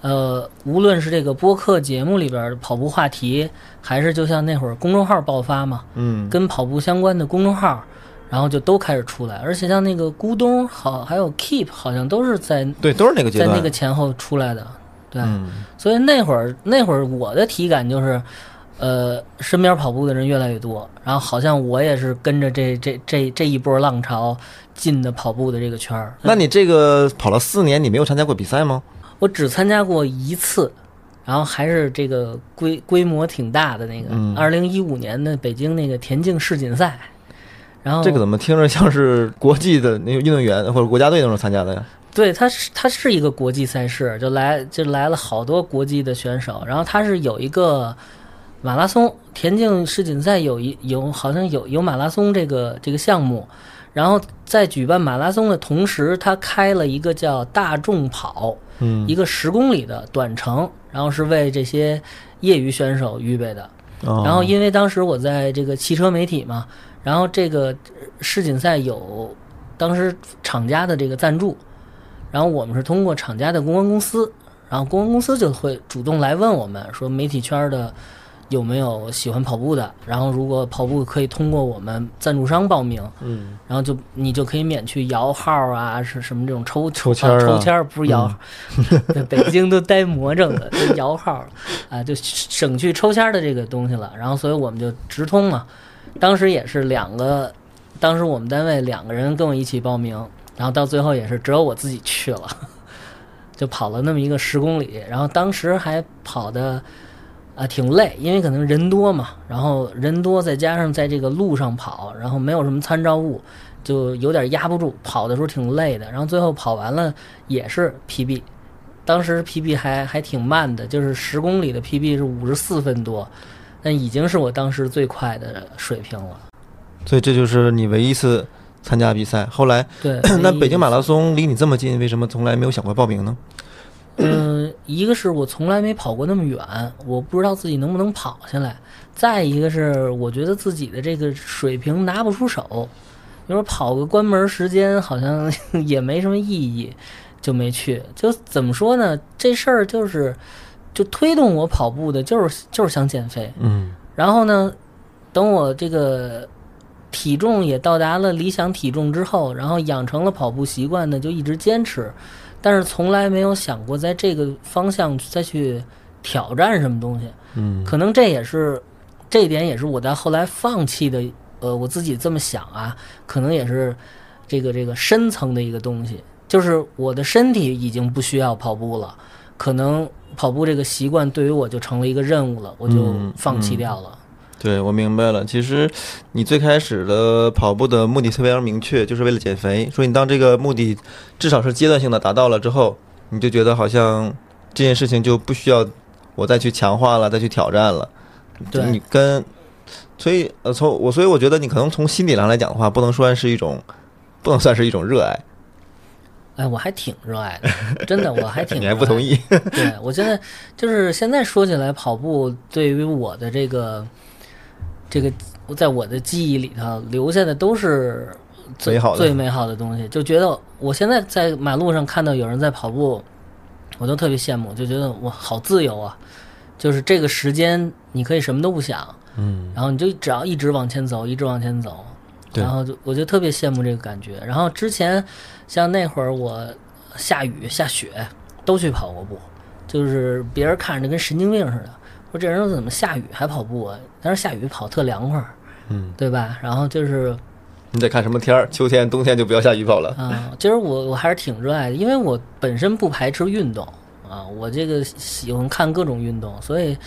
呃，无论是这个播客节目里边的跑步话题，还是就像那会儿公众号爆发嘛，嗯，跟跑步相关的公众号，然后就都开始出来，而且像那个咕咚好，还有 Keep 好像都是在对，都是那个阶段，在那个前后出来的。对，嗯所以那会儿那会儿我的体感就是，呃，身边跑步的人越来越多，然后好像我也是跟着这这这这一波浪潮进的跑步的这个圈儿。那你这个跑了四年，你没有参加过比赛吗？我只参加过一次，然后还是这个规规模挺大的那个，嗯二零一五年的北京那个田径世锦赛。然后这个怎么听着像是国际的那个运动员或者国家队那种参加的呀？对，它是它是一个国际赛事，就来就来了好多国际的选手，然后它是有一个马拉松田径世锦赛有一有好像有有马拉松这个这个项目，然后在举办马拉松的同时，他开了一个叫大众跑，嗯一个十公里的短程，然后是为这些业余选手预备的。哦然后因为当时我在这个汽车媒体嘛，然后这个世锦赛有当时厂家的这个赞助，然后我们是通过厂家的公关公司，然后公关公司就会主动来问我们说媒体圈的有没有喜欢跑步的，然后如果跑步可以通过我们赞助商报名，嗯。然后就你就可以免去摇号啊，是什么这种抽抽签抽签儿不是摇，在北京都呆魔怔了，都摇号啊，就省去抽签儿的这个东西了。然后所以我们就直通嘛，当时也是两个，当时我们单位两个人跟我一起报名，然后到最后也是只有我自己去了，就跑了那么一个十公里，然后当时还跑的。啊，挺累，因为可能人多嘛，然后人多再加上在这个路上跑，然后没有什么参照物，就有点压不住，跑的时候挺累的。然后最后跑完了也是 PB，当时 PB 还还挺慢的，就是十公里的 PB 是五十四分多，但已经是我当时最快的水平了。所以这就是你唯一一次参加比赛。后来，对 那北京马拉松离你这么近，为什么从来没有想过报名呢？嗯，一个是我从来没跑过那么远，我不知道自己能不能跑下来；再一个是我觉得自己的这个水平拿不出手，你说跑个关门时间好像 也没什么意义，就没去。就怎么说呢？这事儿就是，就推动我跑步的，就是就是想减肥。嗯然后呢，等我这个体重也到达了理想体重之后，然后养成了跑步习惯呢，就一直坚持，但是从来没有想过在这个方向再去挑战什么东西。嗯可能这也是这一点也是我在后来放弃的。呃，我自己这么想啊，可能也是这个这个深层的一个东西，就是我的身体已经不需要跑步了，可能跑步这个习惯对于我就成了一个任务了，我就嗯放弃嗯掉了。对，我明白了。其实你最开始的跑步的目的特别明确，就是为了减肥。所以你当这个目的至少是阶段性的达到了之后，你就觉得好像这件事情就不需要我再去强化了，再去挑战了。对你跟所以呃，从我所以我觉得你可能从心理上来讲的话，不能算是一种，不能算是一种热爱。哎，我还挺热爱的，真的，我还挺。你还不同？意？对我现在就是现在说起来，跑步对于我的这个这个，在我的记忆里头留下的都是最美好的最美好的东西，就觉得我现在在马路上看到有人在跑步，我都特别羡慕，就觉得我好自由啊！就是这个时间你可以什么都不想，嗯，然后你就只要一直往前走，一直往前走，对然后就我就特别羡慕这个感觉。然后之前像那会儿我下雨下雪都去跑过步，就是别人看着跟神经病似的，说这人怎么下雨还跑步啊？但是下雨跑特凉快，嗯，对吧？然后就是你得看什么天儿，秋天、冬天就不要下雨跑了。啊，其实我我还是挺热爱的，因为我本身不排斥运动啊，我这个喜欢看各种运动，所以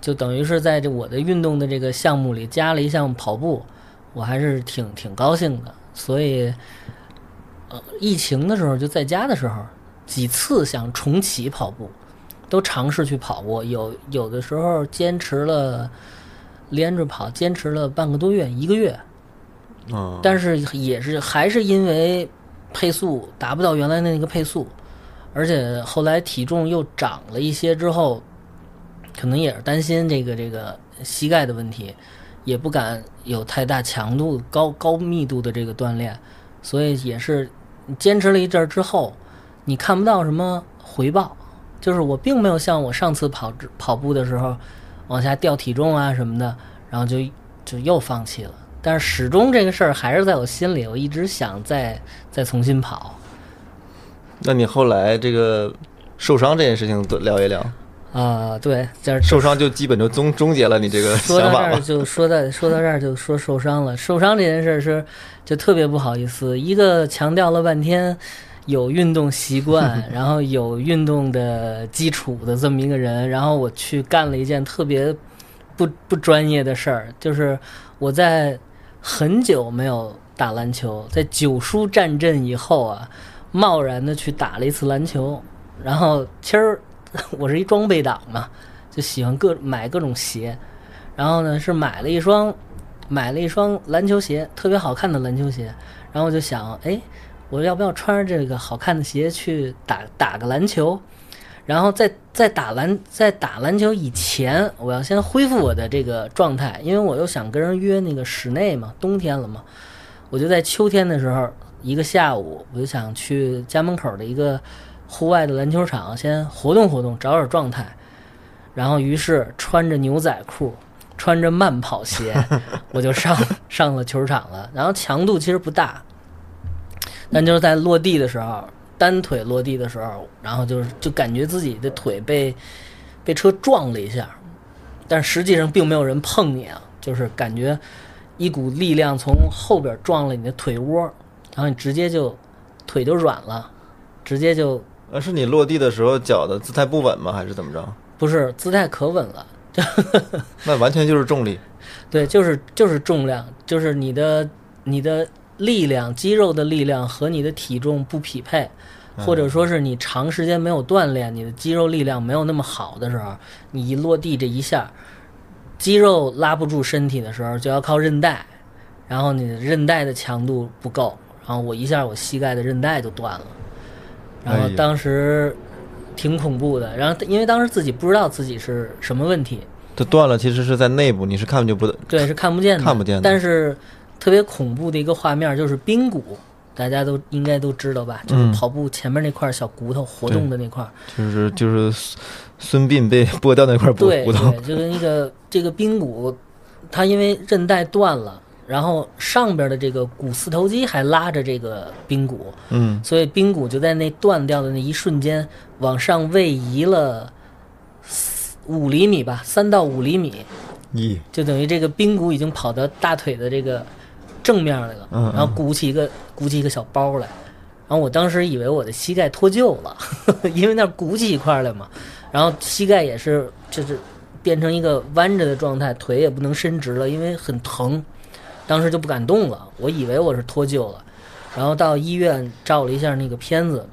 就等于是在这我的运动的这个项目里加了一项跑步，我还是挺挺高兴的。所以，呃，疫情的时候就在家的时候，几次想重启跑步，都尝试去跑过，有有的时候坚持了连着跑，坚持了半个多月、一个月。嗯，但是也是还是因为配速达不到原来的那个配速，而且后来体重又长了一些之后，可能也是担心这个这个膝盖的问题，也不敢有太大强度、高高密度的这个锻炼，所以也是坚持了一阵儿之后，你看不到什么回报，就是我并没有像我上次跑跑步的时候往下掉体重啊什么的，然后就就又放弃了。但是始终这个事儿还是在我心里，我一直想再再重新跑。那你后来这个受伤这件事情都聊一聊。啊、对，这受伤就基本就终终结了你这个说到这儿想法吧。就说到说到这儿就说受伤了，受伤这件事儿是就特别不好意思，一个强调了半天有运动习惯，然后有运动的基础的这么一个人，然后我去干了一件特别不不专业的事儿，就是我在很久没有打篮球，在九叔战阵以后啊，贸然的去打了一次篮球，然后其实 我是一装备党嘛，就喜欢各买各种鞋，然后呢是买了一双买了一双篮球鞋，特别好看的篮球鞋，然后我就想，哎，我要不要穿着这个好看的鞋去打打个篮球？然后在在打篮在打篮球以前，我要先恢复我的这个状态，因为我又想跟人约那个室内嘛，冬天了嘛，我就在秋天的时候一个下午，我就想去家门口的一个户外的篮球场先活动活动，找找状态。然后于是穿着牛仔裤，穿着慢跑鞋，我就上上了球场了。然后强度其实不大，但就是在落地的时候，单腿落地的时候，然后就是就感觉自己的腿被被车撞了一下，但实际上并没有人碰你啊，就是感觉一股力量从后边撞了你的腿窝，然后你直接就腿就软了，直接就呃，是你落地的时候脚的姿态不稳吗？还是怎么着？不是姿态可稳了。那完全就是重力。对，就是就是重量，就是你的你的力量，肌肉的力量和你的体重不匹配，或者说是你长时间没有锻炼，你的肌肉力量没有那么好的时候，你一落地这一下，肌肉拉不住身体的时候，就要靠韧带，然后你的韧带的强度不够，然后我一下我膝盖的韧带就断了，然后当时挺恐怖的，然后因为当时自己不知道自己是什么问题，它断了，其实是在内部，你是看不就不对，是看不见的，看不见的。但是特别恐怖的一个画面就是髌骨，大家都应该都知道吧？就是嗯跑步前面那块小骨头活动的那块儿，就是就是孙孙膑被剥掉那块骨骨头。对，就是那个这个髌骨，它因为韧带断了，然后上边的这个股四头肌还拉着这个髌骨，嗯，所以髌骨就在那断掉的那一瞬间往上位移了四五厘米吧，三到五厘米。咦，就等于这个髌骨已经跑到大腿的这个正面来了，然后鼓起一个鼓起一个小包来，然后我当时以为我的膝盖脱臼了，因为那鼓起一块来嘛，然后膝盖也是就是变成一个弯着的状态，腿也不能伸直了，因为很疼，当时就不敢动了，我以为我是脱臼了，然后到医院照了一下那个片子，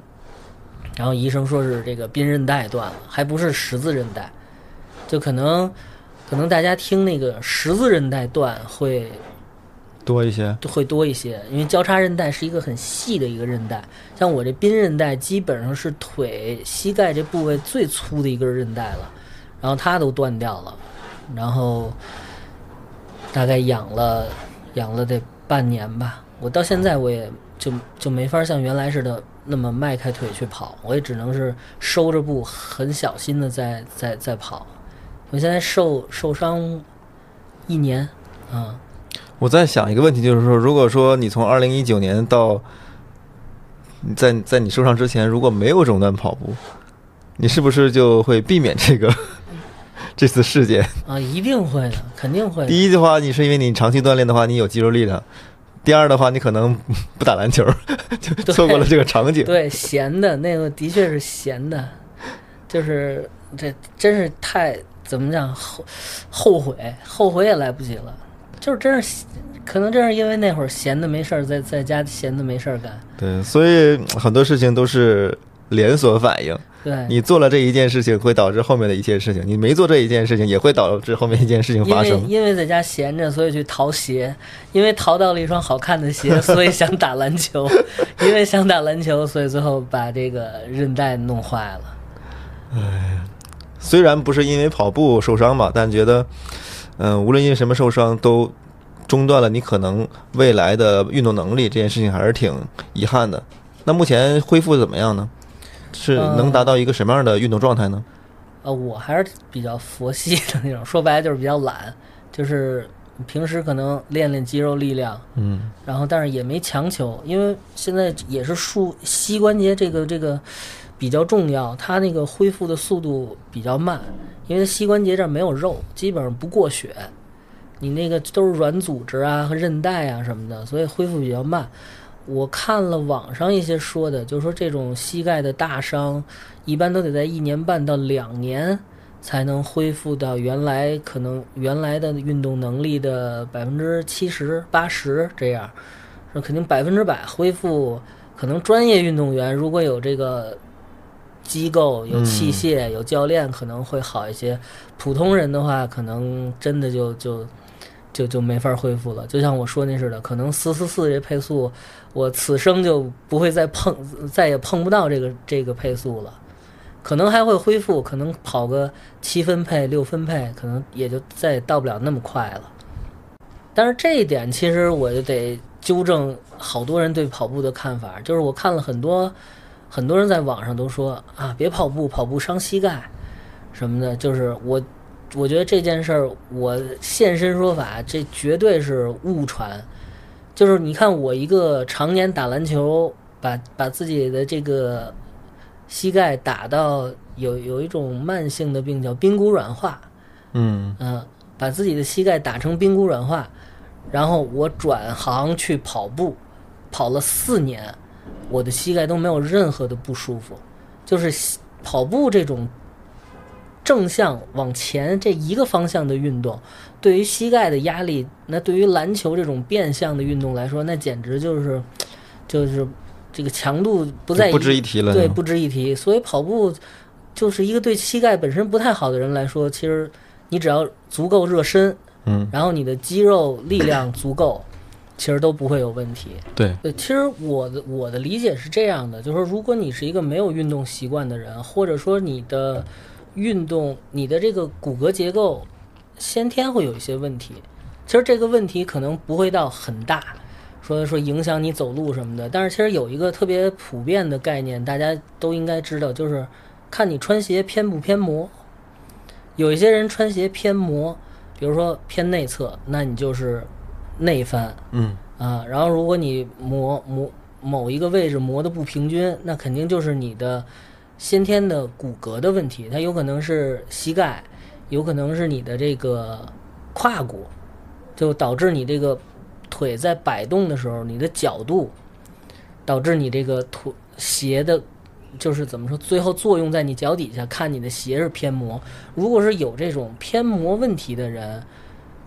然后医生说是这个髌韧带断了，还不是十字韧带，就可能。可能大家听那个十字韧带断会多一些。会多一些，因为交叉韧带是一个很细的一个韧带，像我这髌韧带基本上是腿膝盖这部位最粗的一根韧带了，然后它都断掉了，然后大概养了养了得半年吧，我到现在我也就就没法像原来似的那么迈开腿去跑，我也只能是收着步，很小心的在在在跑。我现在受受伤一年，啊，我在想一个问题，就是说，如果说你从二零一九年到在在你受伤之前，如果没有中断跑步，你是不是就会避免这个这次事件？啊，一定会的，肯定会的。第一的话，你是因为你长期锻炼的话，你有肌肉力量；第二的话，你可能 不打篮球，就错过了这个场景。对，闲的那个的确是闲的，就是这真是太怎么讲后后悔，后悔也来不及了，就是真是可能真是因为那会儿闲的没事儿，在在家闲的没事儿干，对，所以很多事情都是连锁反应。对，你做了这一件事情，会导致后面的一切事情；你没做这一件事情，也会导致后面一件事情发生。因为在家闲着，所以去淘鞋，因为淘到了一双好看的鞋，所以想打篮球，因为想打篮球，所以最后把这个韧带弄坏了。哎虽然不是因为跑步受伤吧，但觉得，嗯、无论因为什么受伤，都中断了你可能未来的运动能力，这件事情还是挺遗憾的。那目前恢复怎么样呢？是能达到一个什么样的运动状态呢？呃，我还是比较佛系的那种，说白了就是比较懒，就是平时可能练练肌肉力量，嗯然后但是也没强求，因为现在也是束膝关节这个这个比较重要，它那个恢复的速度比较慢，因为它膝关节这儿没有肉，基本上不过血，你那个都是软组织啊和韧带啊什么的，所以恢复比较慢。我看了网上一些说的，就是说这种膝盖的大伤，一般都得在一年半到两年才能恢复到原来可能原来的运动能力的百分之七十八十这样，说肯定百分之百恢复。可能专业运动员如果有这个机构、有器械、有教练，可能会好一些。普通人的话，可能真的就就就就没法恢复了。就像我说那似的，可能四四四这配速，我此生就不会再碰，再也碰不到这个这个配速了。可能还会恢复，可能跑个七分配、六分配，可能也就再也到不了那么快了。但是这一点，其实我就得纠正好多人对跑步的看法，就是我看了很多很多人在网上都说啊，别跑步，跑步伤膝盖什么的。就是我，我觉得这件事儿，我现身说法，这绝对是误传。就是你看，我一个常年打篮球，把把自己的这个膝盖打到有有一种慢性的病叫髌骨软化，嗯。嗯、把自己的膝盖打成髌骨软化，然后我转行去跑步，跑了四年，我的膝盖都没有任何的不舒服，就是跑步这种正向往前这一个方向的运动，对于膝盖的压力，那对于篮球这种变向的运动来说，那简直就是就是这个强度不在不值一提了对，不值一提。所以跑步就是一个对膝盖本身不太好的人来说，其实你只要足够热身，嗯，然后你的肌肉力量足够，其实都不会有问题。对，对，其实我的我的理解是这样的，就是说，如果你是一个没有运动习惯的人，或者说你的运动，你的这个骨骼结构先天会有一些问题，其实这个问题可能不会到很大，说说影响你走路什么的。但是其实有一个特别普遍的概念，大家都应该知道，就是看你穿鞋偏不偏磨。有一些人穿鞋偏磨，比如说偏内侧，那你就是内翻。嗯啊，然后如果你磨磨某一个位置磨的不平均，那肯定就是你的先天的骨骼的问题，它有可能是膝盖，有可能是你的这个胯骨，就导致你这个腿在摆动的时候，你的角度导致你这个腿鞋的，就是怎么说，最后作用在你脚底下，看你的鞋是偏磨。如果是有这种偏磨问题的人，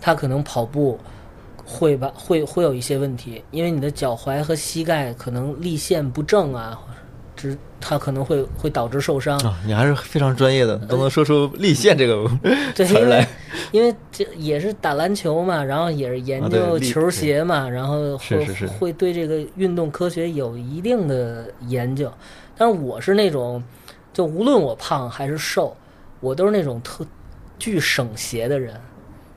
他可能跑步。会吧，会会有一些问题，因为你的脚踝和膝盖可能立线不正啊，只它可能会会导致受伤。啊，你还是非常专业的，都能说出立线这个词儿来。因为这也是打篮球嘛，然后也是研究球鞋嘛，然后会会对这个运动科学有一定的研究。但是我是那种，就无论我胖还是瘦，我都是那种特巨省鞋的人。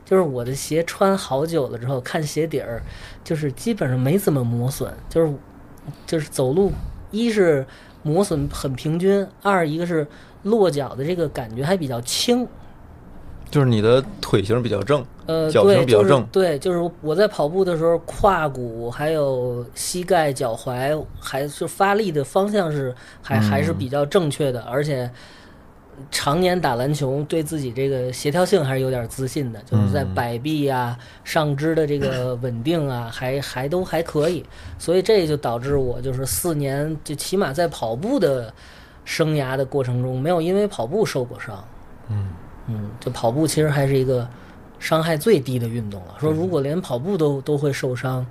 就是我的鞋穿好久了之后，看鞋底儿，就是基本上没怎么磨损，就是就是走路，一是磨损很平均，二一个是落脚的这个感觉还比较轻。就是你的腿型比较正，呃，脚型比较正对，就是我在跑步的时候，胯骨还有膝盖、脚踝，还是发力的方向是还还是比较正确的，而且常年打篮球，对自己这个协调性还是有点自信的，就是在摆臂啊、上肢的这个稳定啊，还还都还可以，所以这就导致我就是四年，就起码在跑步的生涯的过程中，没有因为跑步受过伤。嗯，就跑步其实还是一个伤害最低的运动了。说如果连跑步都都会受伤，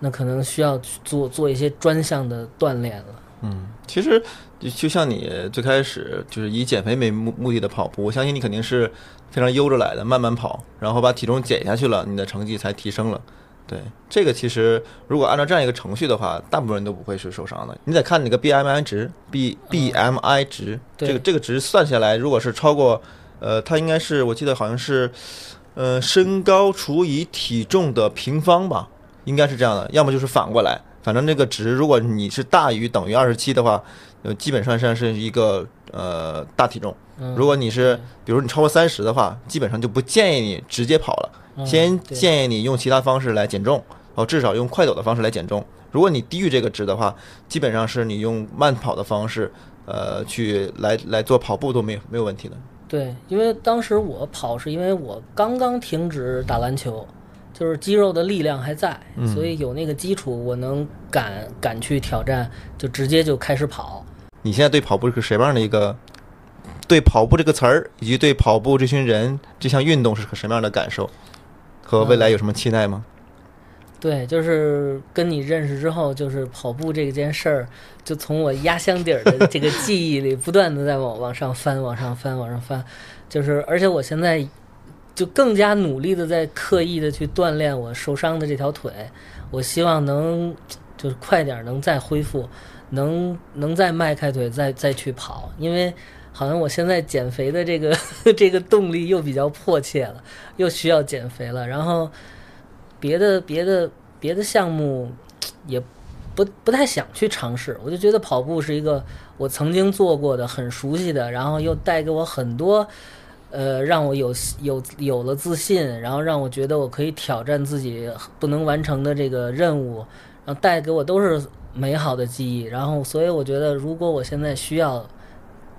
那可能需要去做做一些专项的锻炼了。嗯，其实就就像你最开始就是以减肥为目目的的跑步，我相信你肯定是非常悠着来的，慢慢跑，然后把体重减下去了，你的成绩才提升了。对，这个其实如果按照这样一个程序的话，大部分人都不会是受伤的。你得看你个 BMI 值，B BMI 值，对这个这个值算下来，如果是超过，呃，它应该是我记得好像是，呃，身高除以体重的平方吧，应该是这样的，要么就是反过来，反正这个值，如果你是大于等于二十七的话，呃，基本上算是一个呃大体重。嗯，如果你是，比如你超过三十的话，基本上就不建议你直接跑了，嗯先建议你用其他方式来减重，哦，至少用快走的方式来减重。如果你低于这个值的话，基本上是你用慢跑的方式，呃，去来来做跑步都没有没有问题的。对，因为当时我跑是因为我刚刚停止打篮球，就是肌肉的力量还在，所以有那个基础，我能敢敢去挑战，就直接就开始跑。你现在对跑步是什么样的一个？对跑步这个词儿，以及对跑步这群人这项运动是个什么样的感受？和未来有什么期待吗？对，就是跟你认识之后，就是跑步这件事儿，就从我压箱底儿的这个记忆里，不断的在往往上翻，往上翻，往上翻。就是，而且我现在就更加努力的在刻意的去锻炼我受伤的这条腿。我希望能就是快点能再恢复，能能再迈开腿再再去跑，因为好像我现在减肥的这个 这个动力又比较迫切了，又需要减肥了，然后。别的别的别的项目 也不不太想去尝试，我就觉得跑步是一个我曾经做过的、很熟悉的，然后又带给我很多，呃，让我有有有了自信，然后让我觉得我可以挑战自己不能完成的这个任务，然后带给我都是美好的记忆。然后，所以我觉得，如果我现在需要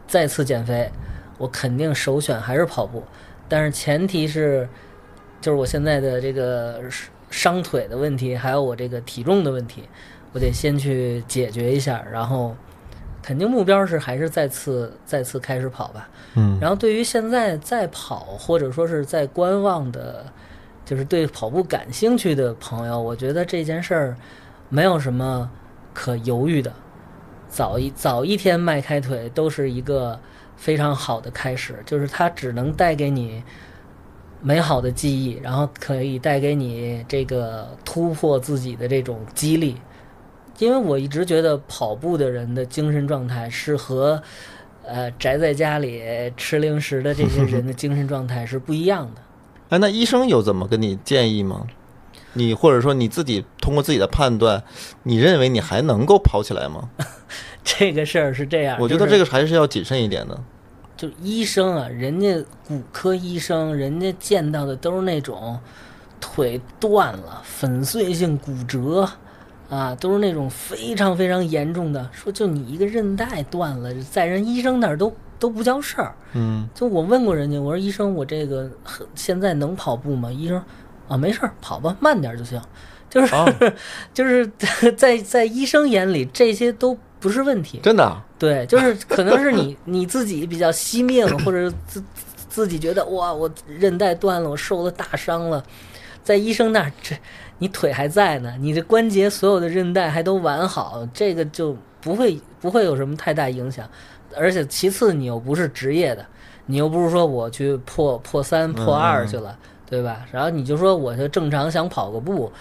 再次减肥，我肯定首选还是跑步，但是前提是，就是我现在的这个伤腿的问题，还有我这个体重的问题，我得先去解决一下，然后肯定目标是还是再次再次开始跑吧。嗯，然后对于现在在跑或者说是在观望的，就是对跑步感兴趣的朋友，我觉得这件事儿没有什么可犹豫的，早一早一天迈开腿都是一个非常好的开始，就是它只能带给你美好的记忆，然后可以带给你这个突破自己的这种激励。因为我一直觉得跑步的人的精神状态是和呃宅在家里吃零食的这些人的精神状态是不一样的。哎，那医生有怎么跟你建议吗？你或者说你自己通过自己的判断，你认为你还能够跑起来吗？这个事儿是这样，我觉得这个还是要谨慎一点的。就医生啊，人家骨科医生，人家见到的都是那种腿断了、粉碎性骨折啊，都是那种非常非常严重的。说就你一个韧带断了，在人医生那儿都都不叫事儿。嗯，就我问过人家，我说医生，我这个很现在能跑步吗？医生啊，没事儿，跑吧，慢点儿就行。就是、哦 就是在在医生眼里，这些都不是问题。真的啊，对，就是可能是你你自己比较惜命，或者自自己觉得哇，我韧带断了，我受了大伤了，在医生那儿，这你腿还在呢，你的关节所有的韧带还都完好，这个就不会不会有什么太大影响。而且其次，你又不是职业的，你又不是说我去破破三破二去了，对吧？然后你就说我就正常想跑个步，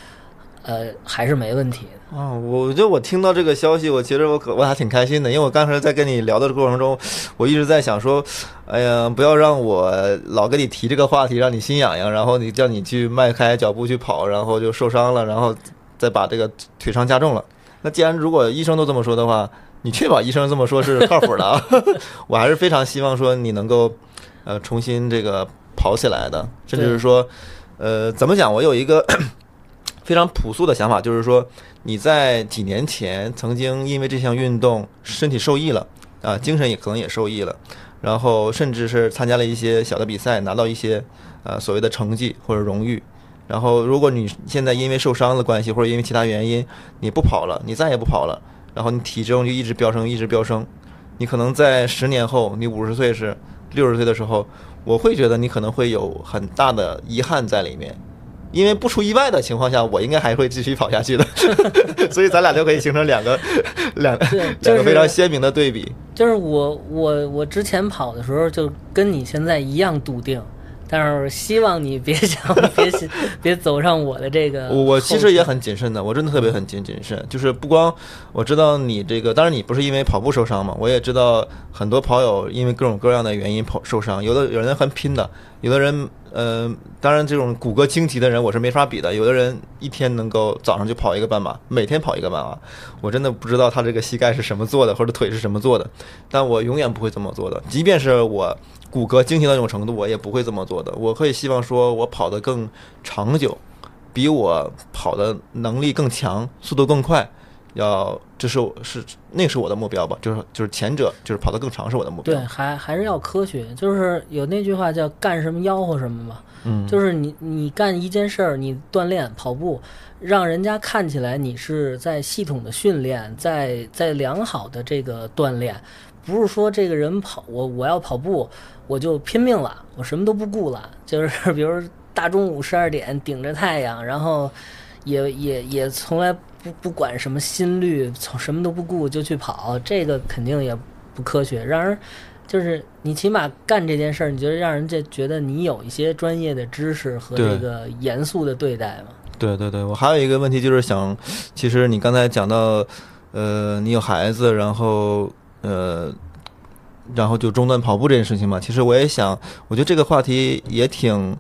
呃，还是没问题的。啊，我觉得我听到这个消息，我其实我可我还挺开心的，因为我刚才在跟你聊的过程中，我一直在想说，哎呀，不要让我老跟你提这个话题，让你心痒痒，然后你叫你去迈开脚步去跑，然后就受伤了，然后再把这个腿伤加重了。那既然如果医生都这么说的话，你确保医生这么说是靠谱的啊，我还是非常希望说你能够呃重新这个跑起来的，甚至是说，呃，怎么讲？我有一个非常朴素的想法，就是说你在几年前曾经因为这项运动身体受益了啊，精神也可能也受益了，然后甚至是参加了一些小的比赛，拿到一些呃所谓的成绩或者荣誉。然后，如果你现在因为受伤的关系，或者因为其他原因，你不跑了，你再也不跑了，然后你体重就一直飙升，一直飙升，你可能在十年后，你五十岁是六十岁的时候，我会觉得你可能会有很大的遗憾在里面，因为不出意外的情况下，我应该还会继续跑下去的，所以咱俩就可以形成两个两对两个非常鲜明的对比。就是我我我之前跑的时候就跟你现在一样笃定，但是希望你别想别想别走上我的这个 我。我其实也很谨慎的，我真的特别很谨谨慎。就是不光我知道你这个，当然你不是因为跑步受伤嘛，我也知道很多跑友因为各种各样的原因跑受伤，有的有人很拼的，有的人呃，当然这种骨骼惊奇的人我是没法比的，有的人一天能够早上就跑一个半马，每天跑一个半马，我真的不知道他这个膝盖是什么做的，或者腿是什么做的，但我永远不会这么做的，即便是我。骨骼惊奇到这种程度，我也不会这么做的。我会希望说，我跑得更长久，比我跑的能力更强，速度更快，要这是我是那是我的目标吧，就是就是前者就是跑得更长是我的目标。对，还还是要科学，就是有那句话叫“干什么吆喝什么”嘛，嗯，就是你你干一件事儿，你锻炼跑步，让人家看起来你是在系统的训练，在在良好的这个锻炼，不是说这个人跑我我要跑步我就拼命了，我什么都不顾了，就是 比如大中午十二点顶着太阳，然后也也也从来不不管什么心率，从什么都不顾就去跑，这个肯定也不科学，让人。就是你起码干这件事儿，你觉得让人家觉得你有一些专业的知识和这个严肃的对待嘛？对对对，我还有一个问题就是想，其实你刚才讲到，呃，你有孩子，然后呃，然后就中断跑步这件事情嘛，其实我也想，我觉得这个话题也挺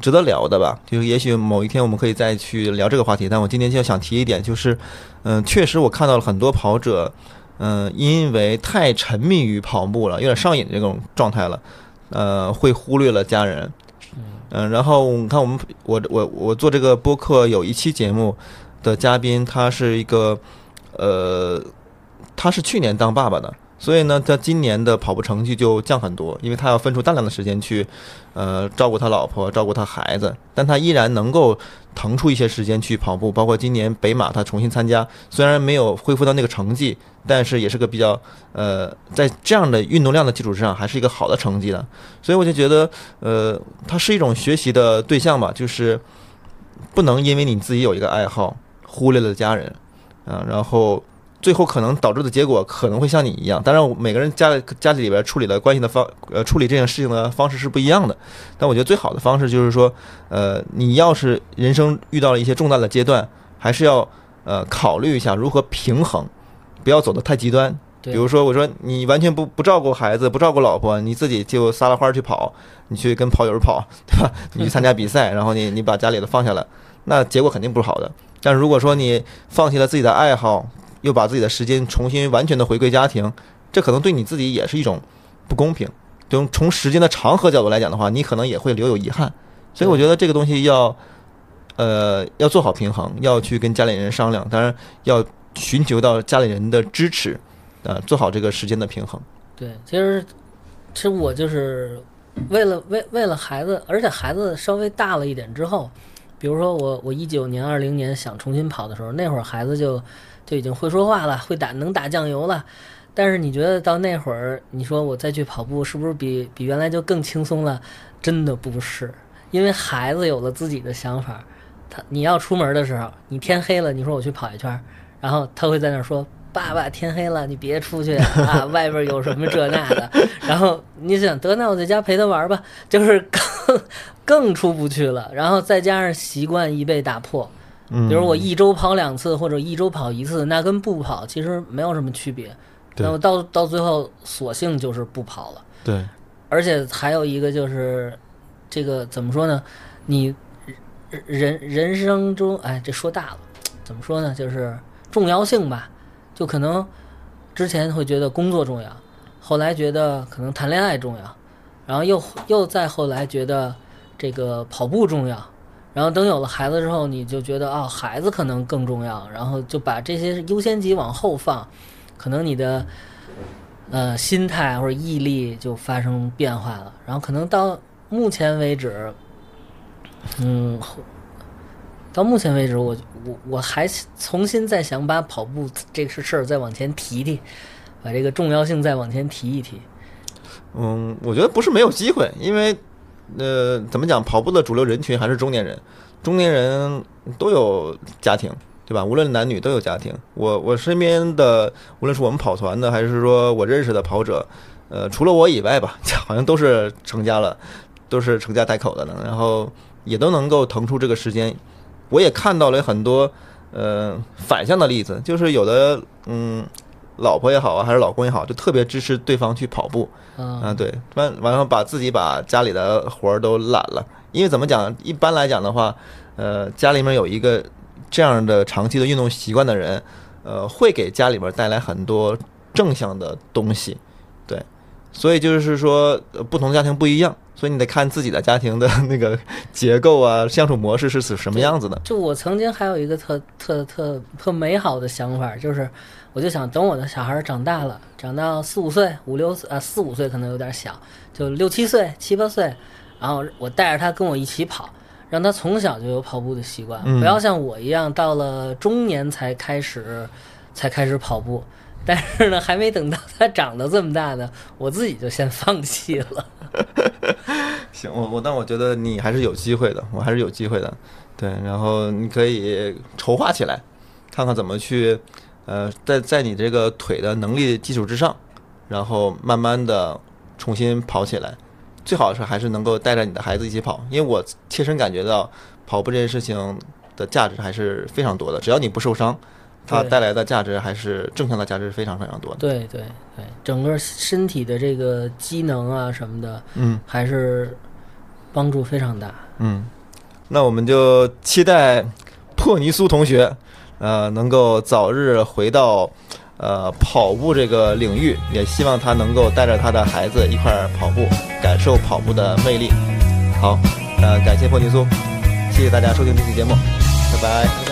值得聊的吧。就是也许某一天我们可以再去聊这个话题，但我今天就想提一点，就是，嗯、确实我看到了很多跑者，嗯、因为太沉迷于跑步了，有点上瘾这种状态了，呃，会忽略了家人。嗯，然后你看我们我我我做这个播客有一期节目的嘉宾，他是一个呃，他是去年当爸爸的，所以呢，他今年的跑步成绩就降很多，因为他要分出大量的时间去呃照顾他老婆，照顾他孩子，但他依然能够腾出一些时间去跑步，包括今年北马他重新参加，虽然没有恢复到那个成绩，但是也是个比较呃，在这样的运动量的基础之上，还是一个好的成绩的。所以我就觉得，呃，他是一种学习的对象吧，就是不能因为你自己有一个爱好，忽略了家人，啊，然后最后可能导致的结果可能会像你一样。当然，每个人家家里里边处理的关系的方，呃，处理这件事情的方式是不一样的。但我觉得最好的方式就是说，呃，你要是人生遇到了一些重大的阶段，还是要呃考虑一下如何平衡，不要走得太极端。比如说，我说你完全不不照顾孩子，不照顾老婆，你自己就撒了欢儿去跑，你去跟跑友跑，对吧？你去参加比赛，然后你你把家里的放下了，那结果肯定不是好的。但如果说你放弃了自己的爱好，又把自己的时间重新完全的回归家庭，这可能对你自己也是一种不公平。就从时间的长河角度来讲的话，你可能也会留有遗憾。所以我觉得这个东西要，呃，要做好平衡，要去跟家里人商量，当然要寻求到家里人的支持，呃，做好这个时间的平衡。对，其实其实我就是为了为为了孩子，而且孩子稍微大了一点之后，比如说我我一九年、二零年想重新跑的时候，那会儿孩子就就已经会说话了，会打能打酱油了。但是你觉得到那会儿，你说我再去跑步，是不是比比原来就更轻松了？真的不是，因为孩子有了自己的想法。他你要出门的时候，你天黑了，你说我去跑一圈，然后他会在那说：“爸爸，天黑了，你别出去啊，外边有什么这那的。”然后你想得，那我在家陪他玩吧，就是更 更出不去了。然后再加上习惯一被打破，嗯，比如我一周跑两次或者一周跑一次，那跟不跑其实没有什么区别。那么到到最后，索性就是不跑了。对，而且还有一个就是，这个怎么说呢？你人人生中，哎，这说大了，怎么说呢？就是重要性吧。就可能之前会觉得工作重要，后来觉得可能谈恋爱重要，然后又又再后来觉得这个跑步重要，然后等有了孩子之后，你就觉得啊、孩子可能更重要，然后就把这些优先级往后放，可能你的呃心态或者毅力就发生变化了，然后可能到目前为止，嗯，到目前为止，我我我还重新再想把跑步这个事儿再往前提提，把这个重要性再往前提一提。嗯，我觉得不是没有机会，因为呃，怎么讲，跑步的主流人群还是中年人，中年人都有家庭，对吧？无论男女都有家庭。我我身边的，无论是我们跑团的，还是说我认识的跑者，呃，除了我以外吧，好像都是成家了，都是成家带口的呢，然后也都能够腾出这个时间。我也看到了很多呃反向的例子，就是有的嗯，老婆也好啊，还是老公也好，就特别支持对方去跑步。嗯。啊，对，完完了把自己把家里的活儿都揽了，因为怎么讲，一般来讲的话，呃，家里面有一个这样的长期的运动习惯的人，呃，会给家里边带来很多正向的东西，对，所以就是说，呃不同家庭不一样，所以你得看自己的家庭的那个结构啊，相处模式是是什么样子的，就我曾经还有一个特特特特美好的想法，就是我就想等我的小孩长大了，长到四五岁、五六岁啊，四五岁可能有点小，就六七岁、七八岁，然后我带着他跟我一起跑，让他从小就有跑步的习惯，嗯不要像我一样到了中年才开始才开始跑步。但是呢，还没等到他长得这么大呢，我自己就先放弃了。行，我我但我觉得你还是有机会的，我还是有机会的，对，然后你可以筹划起来，看看怎么去，呃，在在你这个腿的能力基础之上，然后慢慢的重新跑起来，最好是还是能够带着你的孩子一起跑，因为我切身感觉到跑步这件事情的价值还是非常多的，只要你不受伤，它带来的价值还是正向的价值是非常非常多的。对对对，整个身体的这个机能啊什么的，嗯还是帮助非常大。嗯，那我们就期待破尼苏同学，呃，能够早日回到呃跑步这个领域，也希望他能够带着他的孩子一块儿跑步，感受跑步的魅力。好，呃，感谢破尼苏，谢谢大家收听这期节目，拜拜。